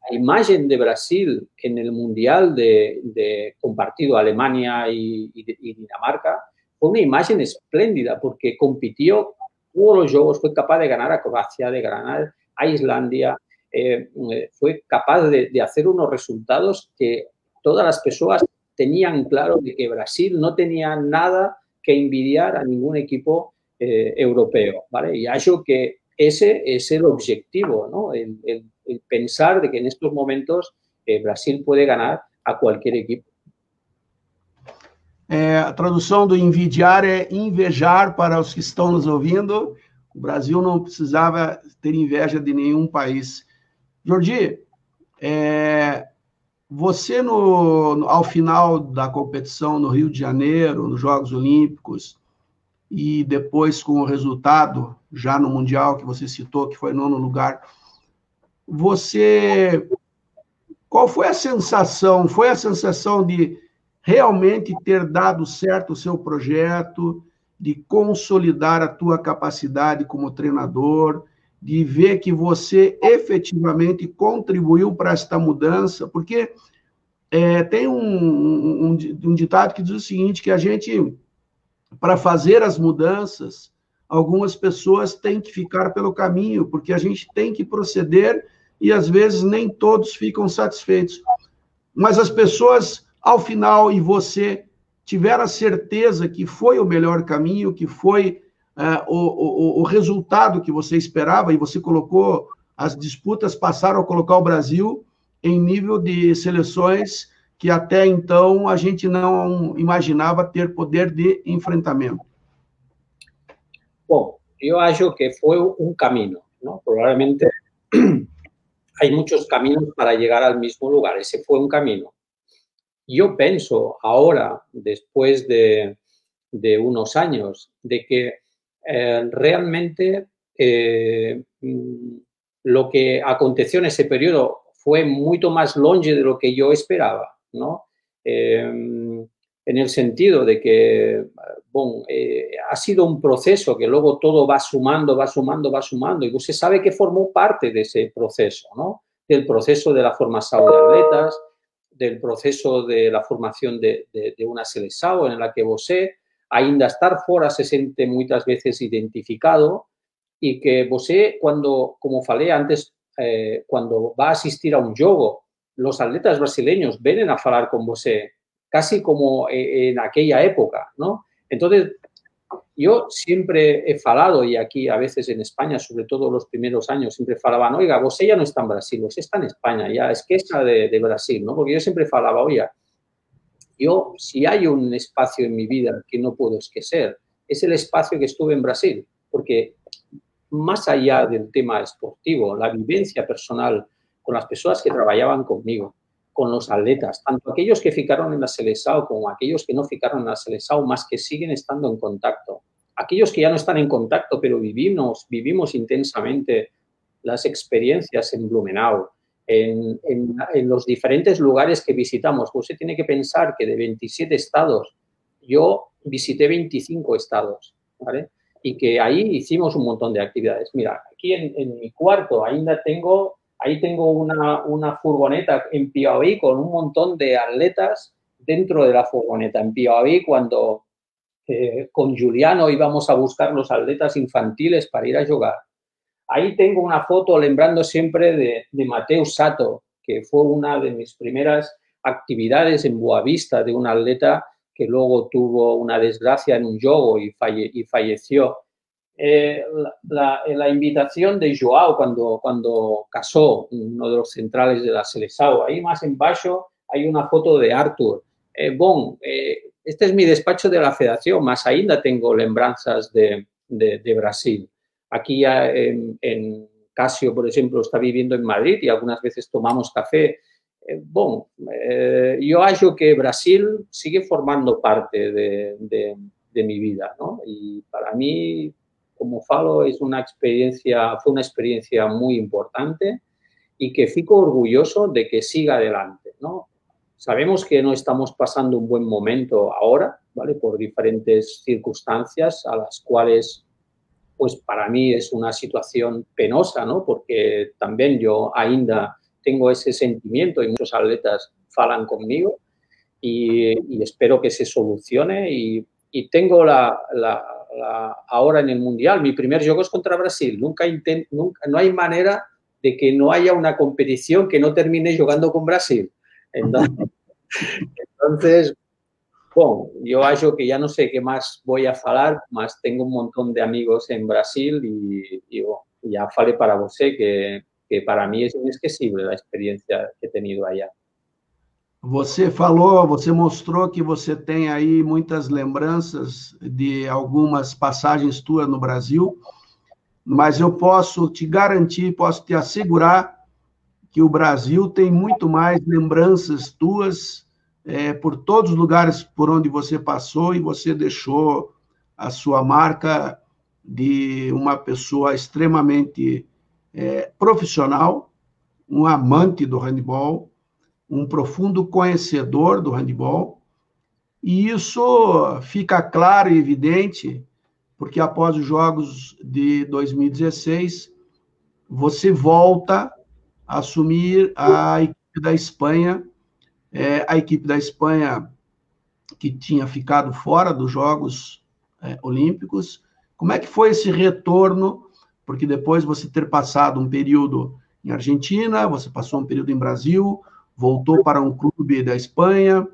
La imagen de Brasil en el Mundial de, compartido Alemania y, Dinamarca fue una imagen espléndida porque compitió todos los juegos, fue capaz de ganar a Croacia, de ganar a Islandia, eh, fue capaz de, hacer unos resultados que todas las personas tenían claro de que Brasil no tenía nada que envidiar a ningún equipo eh, europeo, ¿vale? Y hallo que ese es el objetivo, ¿no? El, pensar de que en estos momentos eh, Brasil puede ganar a cualquier equipo. É, a tradução do envidiar é invejar para os que estão nos ouvindo. O Brasil não precisava ter inveja de nenhum país. Jordi, é, você, no, ao final da competição no Rio de Janeiro, nos Jogos Olímpicos, e depois com o resultado, já no Mundial, que você citou, que foi nono lugar, você. Qual foi a sensação? Foi a sensação de realmente ter dado certo o seu projeto, de consolidar a tua capacidade como treinador, de ver que você efetivamente contribuiu para esta mudança, porque é, tem um, um, um, ditado que diz o seguinte, que a gente, para fazer as mudanças, algumas pessoas têm que ficar pelo caminho, porque a gente tem que proceder e, às vezes, nem todos ficam satisfeitos. Mas as pessoas, ao final, e você, tiveram a certeza que foi o melhor caminho, que foi uh, o, o, o resultado que você esperava, e você colocou, as disputas passaram a colocar o Brasil em nível de seleções que até então a gente não imaginava ter poder de enfrentamento. Bom, eu acho que foi um caminho, ¿no? Provavelmente hay muchos caminos para llegar al mismo lugar. Ese fue un camino. Yo pienso ahora, después de, de unos años, de que eh, realmente eh, mm, lo que aconteció en ese periodo fue mucho más longe de lo que yo esperaba, ¿no? Eh, en el sentido de que, bueno, ha sido un proceso que luego todo va sumando, va sumando, va sumando, y usted sabe que formó parte de ese proceso, ¿no? Del proceso de la formación de atletas, del proceso de la formación de, de, de una selección en la que usted ainda estar fora se siente muchas veces identificado y que você, cuando, como falei antes, eh, cuando va a asistir a un juego, los atletas brasileños vienen a hablar con você, casi como e, en aquella época, ¿no? Entonces, yo siempre he falado, y aquí a veces en España, sobre todo los primeros años, siempre falaban, oiga, vos ya no está en Brasil, vos está en España, ya es que esa de, de Brasil, ¿no? Porque yo siempre falaba, oiga, yo, si hay un espacio en mi vida que no puedo esquecer, es el espacio que estuve en Brasil, porque más allá del tema esportivo, la vivencia personal con las personas que trabajaban conmigo, con los atletas, tanto aquellos que ficaron en la Selesao como aquellos que no ficaron en la Selesao, más que siguen estando en contacto. Aquellos que ya no están en contacto, pero vivimos, vivimos intensamente las experiencias en Blumenau, en, en, los diferentes lugares que visitamos. Usted tiene que pensar que de 27 estados, yo visité 25 estados, ¿vale? Y que ahí hicimos un montón de actividades. Mira, aquí en, en mi cuarto ainda tengo Ahí tengo una, una furgoneta en Piauí con un montón de atletas dentro de la furgoneta. En Piauí, cuando eh, con Juliano íbamos a buscar los atletas infantiles para ir a jugar. Ahí tengo una foto lembrando siempre de, de Mateo Sato, que fue una de mis primeras actividades en Boavista de un atleta que luego tuvo una desgracia en un juego y, falle, y falleció. Eh, la, la, invitación de Joao cuando, cuando casó, uno de los centrales de la Seleção. Ahí más en baixo hay una foto de Arthur. Eh, bon, eh, este es mi despacho de la federación, más ainda tengo lembranzas de, de, Brasil. Aquí en, en, Casio, por ejemplo, está viviendo en Madrid y algunas veces tomamos café. Eh, eh, yo hallo que Brasil sigue formando parte de, de, de mi vida, ¿no? Y para mí como falo es una experiencia, fue una experiencia muy importante y que fico orgulloso de que siga adelante, ¿no? Sabemos que no estamos pasando un buen momento ahora, ¿vale? Por diferentes circunstancias a las cuales, pues para mí es una situación penosa, ¿no? Porque también yo ainda tengo ese sentimiento y muchos atletas falan conmigo y, y espero que se solucione y, y tengo la, la ahora en el Mundial. Mi primer juego es contra Brasil. Nunca, nunca no hay manera de que no haya una competición que no termine jugando con Brasil. Entonces, entonces bueno, yo acho que ya no sé qué más voy a falar, más tengo un montón de amigos en Brasil y, y bueno, ya falé para vos que, que para mí es inesquecible la experiencia que he tenido allá. Você falou, você mostrou que você tem aí muitas lembranças de algumas passagens tuas no Brasil, mas eu posso te garantir, posso te assegurar que o Brasil tem muito mais lembranças tuas é, por todos os lugares por onde você passou e você deixou a sua marca de uma pessoa extremamente é, profissional, um amante do handball, um profundo conhecedor do handball, e isso fica claro e evidente porque após os Jogos de 2016, você volta a assumir a equipe da Espanha, é, a equipe da Espanha que tinha ficado fora dos Jogos é, Olímpicos. Como é que foi esse retorno? Porque depois você ter passado um período em Argentina, você passou um período em Brasil, voltou para um clube da Espanha.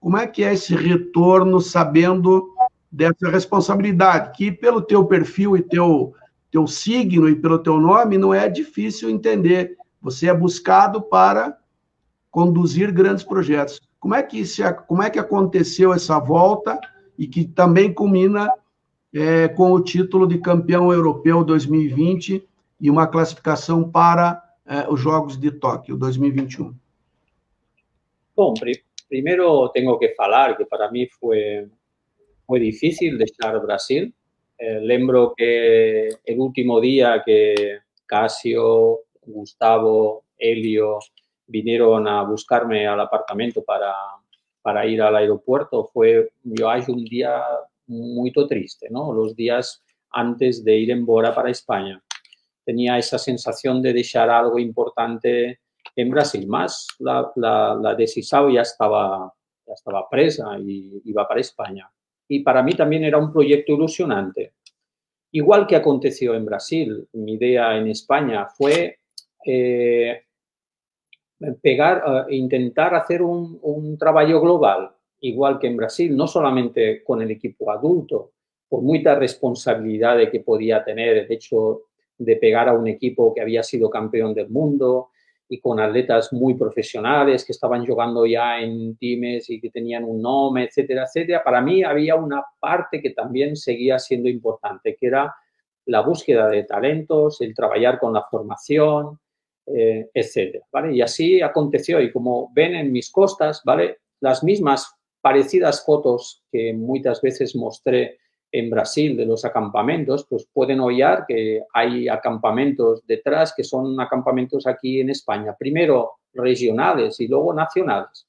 Como é que é esse retorno, sabendo dessa responsabilidade, que pelo teu perfil e teu, teu signo e pelo teu nome não é difícil entender. Você é buscado para conduzir grandes projetos. Como é que, se, como é que aconteceu essa volta e que também culmina é, com o título de campeão europeu 2020 e uma classificação para é, os Jogos de Tóquio 2021? Bom, primero tengo que falar que para mí fue, fue difícil dejar Brasil. Eh, lembro que el último día que Casio, Gustavo, Helio vinieron a buscarme al apartamento para, para ir al aeropuerto fue, yo hay un día muy triste, ¿no? Los días antes de ir en Bora para España. Tenía esa sensación de dejar algo importante en Brasil. Más la, la, de Sisao ya estaba, ya estaba presa y iba para España. Y para mí también era un proyecto ilusionante. Igual que aconteció en Brasil, mi idea en España fue eh, pegar, uh, intentar hacer un, un trabajo global, igual que en Brasil, no solamente con el equipo adulto, por mucha responsabilidad que podía tener el hecho de pegar a un equipo que había sido campeón del mundo, y con atletas muy profesionales que estaban jugando ya en times y que tenían un nombre, etcétera, etcétera. Para mí había una parte que también seguía siendo importante, que era la búsqueda de talentos, el trabajar con la formación, eh, etcétera, ¿vale? Y así aconteció y como ven en mis costas, ¿vale? Las mismas parecidas fotos que muchas veces mostré en Brasil de los acampamentos, pues pueden oír que hay acampamentos detrás que son acampamentos aquí en España, primero regionales y luego nacionales.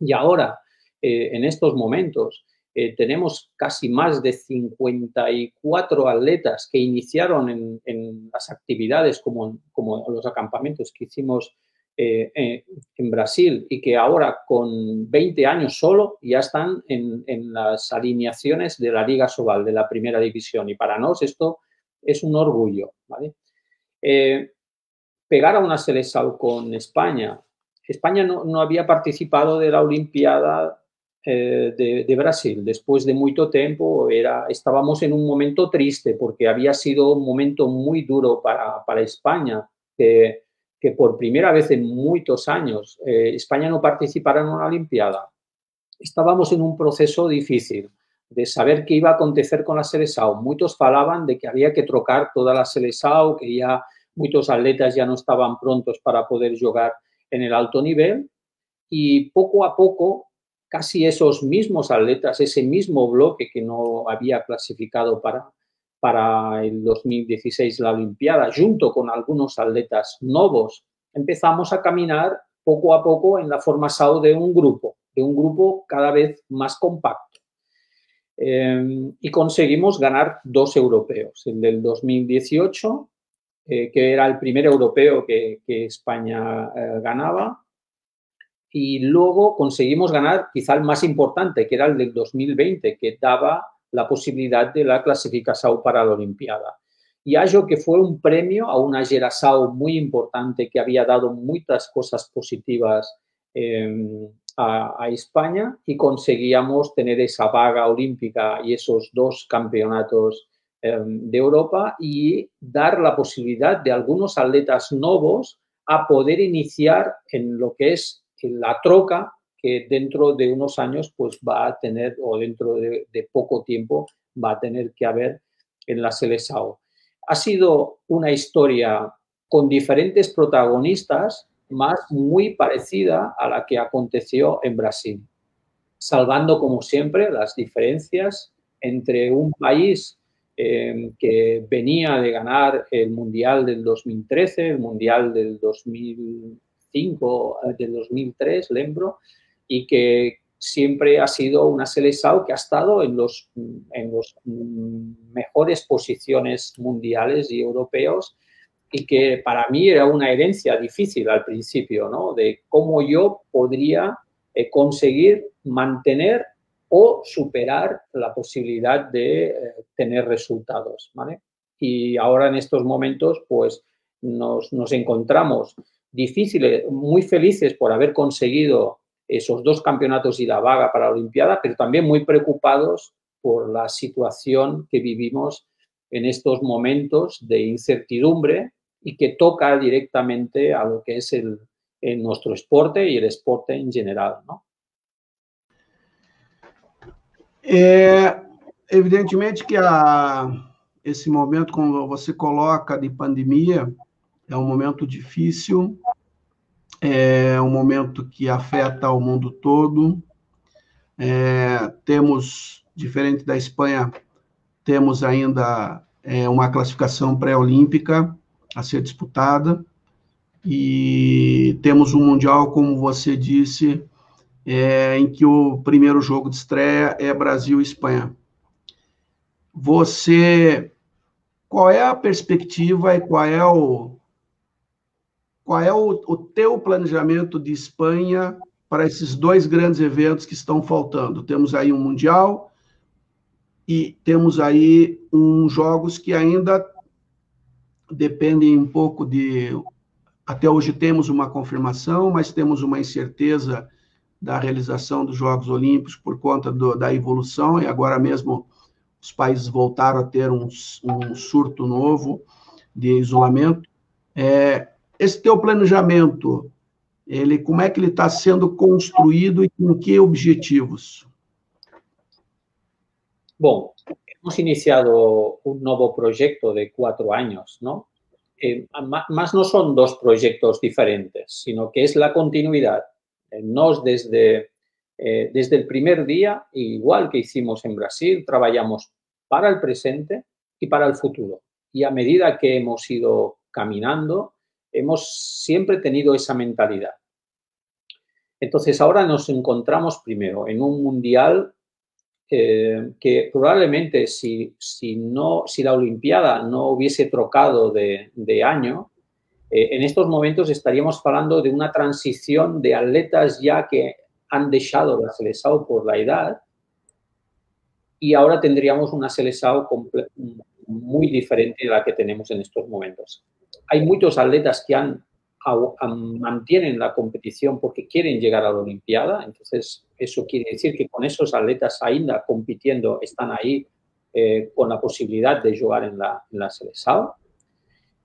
Y ahora, eh, en estos momentos, eh, tenemos casi más de 54 atletas que iniciaron en, las actividades como, como, los acampamentos que hicimos eh, en Brasil y que ahora con 20 años solo ya están en, las alineaciones de la Liga Sobal, de la primera división. Y para nosotros esto es un orgullo. pegar a una selección con España. España no, no había participado de la Olimpiada eh, de, Brasil. Después de mucho tiempo era, estábamos en un momento triste porque había sido un momento muy duro para, para España, que, que, por primera vez en muchos años eh, España no participara en una Olimpiada. Estábamos en un proceso difícil de saber qué iba a acontecer con la Seleção. Muchos falaban de que había que trocar toda la Seleção, que ya muchos atletas ya no estaban prontos para poder jugar en el alto nivel y poco a poco casi esos mismos atletas, ese mismo bloque que no había clasificado para, para el 2016 la Olimpiada, junto con algunos atletas nuevos, empezamos a caminar poco a poco en la formación de un grupo, de un grupo cada vez más compacto. Em, y conseguimos ganar dos europeos, el del 2018, eh, que era el primer europeo que, España eh, ganaba, y luego conseguimos ganar quizá el más importante, que era el del 2020, que daba la posibilidad de la clasificación para la Olimpiada. Y hallo que fue un premio a una Gerasao muy importante que había dado muchas cosas positivas em, a, España y conseguíamos tener esa vaga olímpica y esos dos campeonatos em, de Europa y dar la posibilidad de algunos atletas nuevos a poder iniciar en lo que es la troca que dentro de unos años pues va a tener, o dentro de, poco tiempo, va a tener que haber en la Seleção. Ha sido una historia con diferentes protagonistas, más muy parecida a la que aconteció en Brasil, salvando como siempre las diferencias entre un país eh, que venía de ganar el Mundial del 2013, el Mundial del 2000 5 eh, del 2003, Lembro, y que siempre ha sido una selección que ha estado en los, en los mejores posiciones mundiales y europeos y que para mí era una herencia difícil al principio, ¿no? De cómo yo podría eh, conseguir mantener o superar la posibilidad de eh, tener resultados, ¿vale? Y ahora en estos momentos, pues nos, nos encontramos difíciles, muy felices por haber conseguido esos dos campeonatos y la vaga para la Olimpiada, pero también muy preocupados por la situación que vivimos en estos momentos de incertidumbre y que toca directamente a lo que es el, nuestro esporte y el esporte en general. ¿no? evidentemente que ese momento, como você coloca, de pandemia, É um momento difícil, é um momento que afeta o mundo todo. É, temos, diferente da Espanha, temos ainda é, uma classificação pré-olímpica a ser disputada e temos um mundial, como você disse, é, em que o primeiro jogo de estreia é Brasil e Espanha. Você, qual é a perspectiva e qual é o, qual é o, o teu planejamento de Espanha para esses dois grandes eventos que estão faltando? Temos aí um Mundial e temos aí uns jogos que ainda dependem um pouco de. Até hoje temos uma confirmação, mas temos uma incerteza da realização dos Jogos Olímpicos por conta do, da evolução, e agora mesmo os países voltaram a ter um, um surto novo de isolamento. É, esse teu planejamento, ele, como é que ele está sendo construído e com que objetivos? Bom, hemos iniciado un nuevo proyecto de cuatro años, ¿no? eh, más no son dos proyectos diferentes, sino que es la continuidad. nos desde, desde el primer día, igual que hicimos en Brasil, trabajamos para el presente y para el futuro. Y a medida que hemos ido caminando, hemos siempre tenido esa mentalidad. Entonces ahora nos encontramos primero en un mundial eh, que probablemente si, si, no, si la Olimpiada no hubiese trocado de, año, eh, en estos momentos estaríamos hablando de una transición de atletas ya que han dejado la selección por la edad y ahora tendríamos una selección muy diferente de la que tenemos en estos momentos. Hay muchos atletas que mantienen la competición porque quieren llegar a la Olimpiada. Entonces, eso quiere decir que con esos atletas ainda compitiendo están ahí eh, con la posibilidad de jugar en la, en la.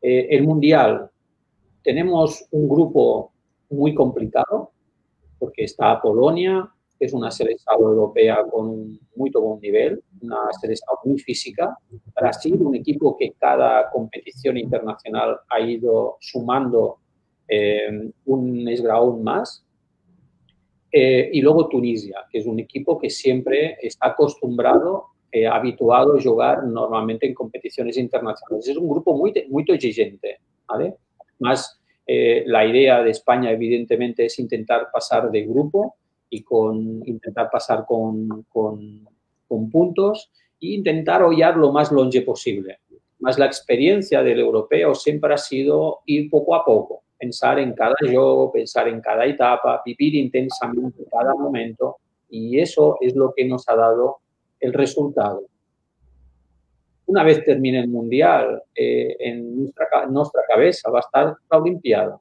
Eh, el Mundial, tenemos un grupo muy complicado porque está Polonia, que es una selección europea con un muy buen nivel, una selección muy física. Brasil, un equipo que cada competición internacional ha ido sumando eh, un esgraón más. Eh, y luego Tunisia, que es un equipo que siempre está acostumbrado, eh, habituado a jugar normalmente en competiciones internacionales. Es un grupo muy, muy exigente, ¿vale? Más la idea de España, evidentemente, es intentar pasar de grupo y con, intentar pasar con, con, puntos e intentar hollar lo más longe posible. Más la experiencia del europeo siempre ha sido ir poco a poco pensar en cada juego, pensar en cada etapa, vivir intensamente cada momento y eso es lo que nos ha dado el resultado. Una vez termine el Mundial, eh, en nuestra, nuestra cabeza va a estar la Olimpiada.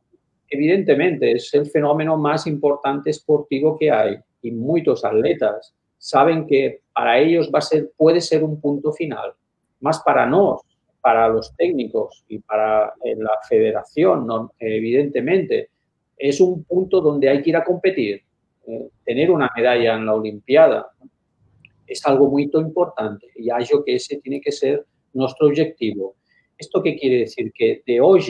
Evidentemente, es el fenómeno más importante esportivo que hay y muchos atletas saben que para ellos va a ser, puede ser un punto final. Más para nosotros, para los técnicos y para eh, la federación, evidentemente, es un punto donde hay que ir a competir. Eh, tener una medalla en la Olimpiada es algo muy importante y yo que ese tiene que ser nuestro objetivo. ¿Esto qué quiere decir? Que de hoy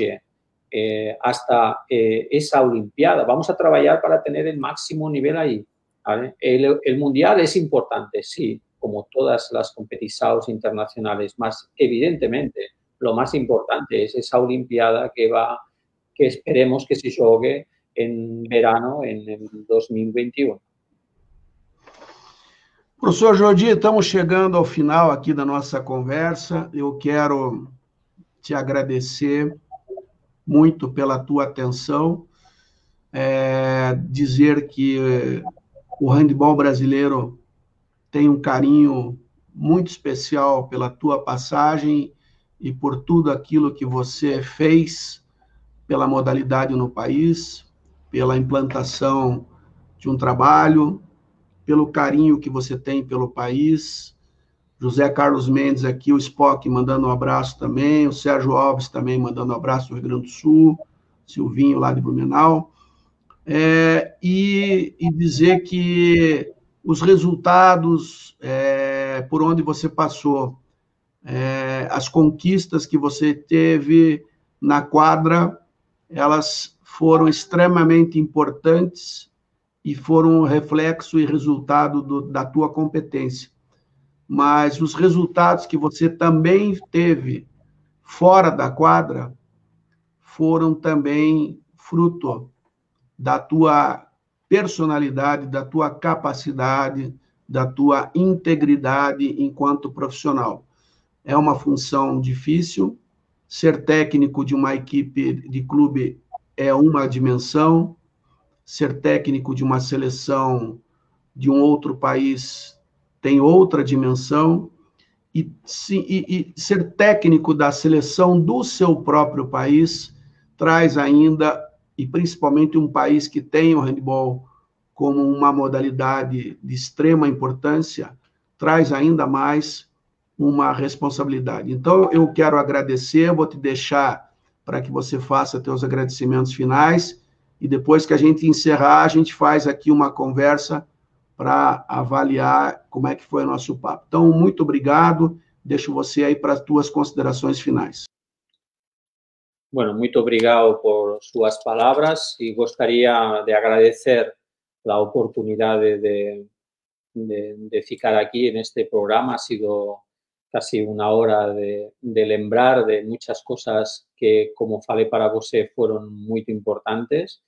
eh, hasta esa Olimpiada vamos a trabajar para tener el máximo nivel ahí. El, Mundial es importante, sí, como todas las competiciones internacionales, más evidentemente lo más importante es esa Olimpiada que va, que esperemos que se juegue en verano en el 2021. Professor Jordi, estamos chegando ao final aqui da nossa conversa. Eu quero te agradecer muito pela tua atenção, é, dizer que o handebol brasileiro tem um carinho muito especial pela tua passagem e por tudo aquilo que você fez pela modalidade no país, pela implantação de um trabalho, pelo carinho que você tem pelo país. José Carlos Mendes aqui, o Spock, mandando um abraço também, o Sérgio Alves também mandando um abraço do Rio Grande do Sul, Silvinho lá de Blumenau. É, e, e dizer que os resultados é, por onde você passou, é, as conquistas que você teve na quadra, elas foram extremamente importantes e foram reflexo e resultado do, da tua competência. Mas os resultados que você também teve fora da quadra foram também fruto da tua personalidade, da tua capacidade, da tua integridade enquanto profissional. É uma função difícil. Ser técnico de uma equipe de clube é uma dimensão. Ser técnico de uma seleção de um outro país tem outra dimensão. E, e, e ser técnico da seleção do seu próprio país traz ainda e principalmente um país que tem o handball como uma modalidade de extrema importância, traz ainda mais uma responsabilidade. Então, eu quero agradecer, vou te deixar para que você faça teus agradecimentos finais e depois que a gente encerrar, a gente faz aqui uma conversa para avaliar como é que foi o nosso papo. Então, muito obrigado. Deixo você aí para as tuas considerações finais. bueno, muito obrigado por súas palabras e gostaría de agradecer a oportunidade de, de, de ficar aquí en este programa. Ha sido casi una hora de, de lembrar de muchas cosas que, como falei para você, foron muito importantes.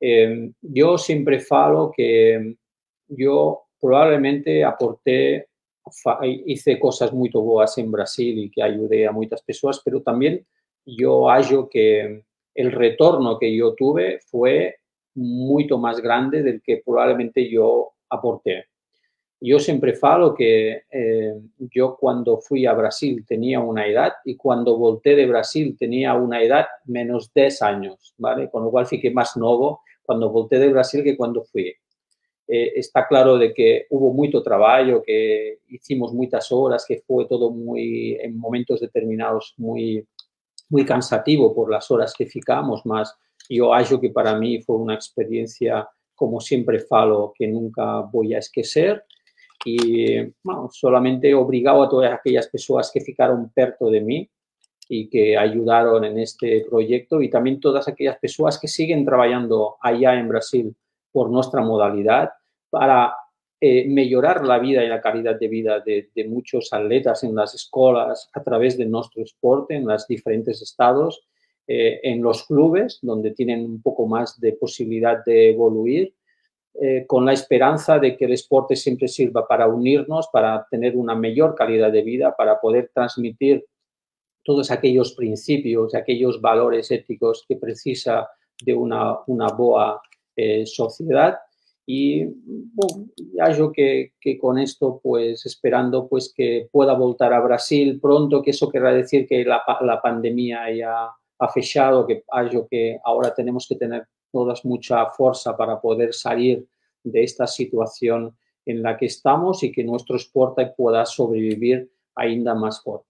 Eh, yo siempre falo que yo probablemente aporté, hice cosas muy boas en Brasil y que ayudé a muchas personas, pero también yo hallo que el retorno que yo tuve fue mucho más grande del que probablemente yo aporté. Yo siempre falo que eh, yo cuando fui a Brasil tenía una edad y cuando volté de Brasil tenía una edad menos 10 años, ¿vale? Con lo cual fiqué más nuevo cuando volté de Brasil que cuando fui. Eh, está claro de que hubo mucho trabajo, que hicimos muchas horas, que fue todo muy, en momentos determinados, muy, muy cansativo por las horas que ficamos, más yo hallo que para mí fue una experiencia, como siempre falo, que nunca voy a esquecer. Y bueno, solamente obligado a todas aquellas personas que ficaron perto de mí y que ayudaron en este proyecto y también todas aquellas personas que siguen trabajando allá en Brasil por nuestra modalidad para eh, mejorar la vida y la calidad de vida de, muchos atletas en las escuelas a través de nuestro deporte en los diferentes estados, eh, en los clubes donde tienen un poco más de posibilidad de evoluir, eh, con la esperanza de que el deporte siempre sirva para unirnos, para tener una mejor calidad de vida, para poder transmitir todos aquellos principios, aquellos valores éticos que precisa de una, una boa sociedad. Y bueno, yo que, que, con esto, pues esperando pues que pueda voltar a Brasil pronto, que eso querrá decir que la, pandemia ya ha fechado, que hallo que ahora tenemos que tener todas mucha fuerza para poder salir de esta situación en la que estamos y que nuestro sport pueda sobrevivir ainda más fuerte.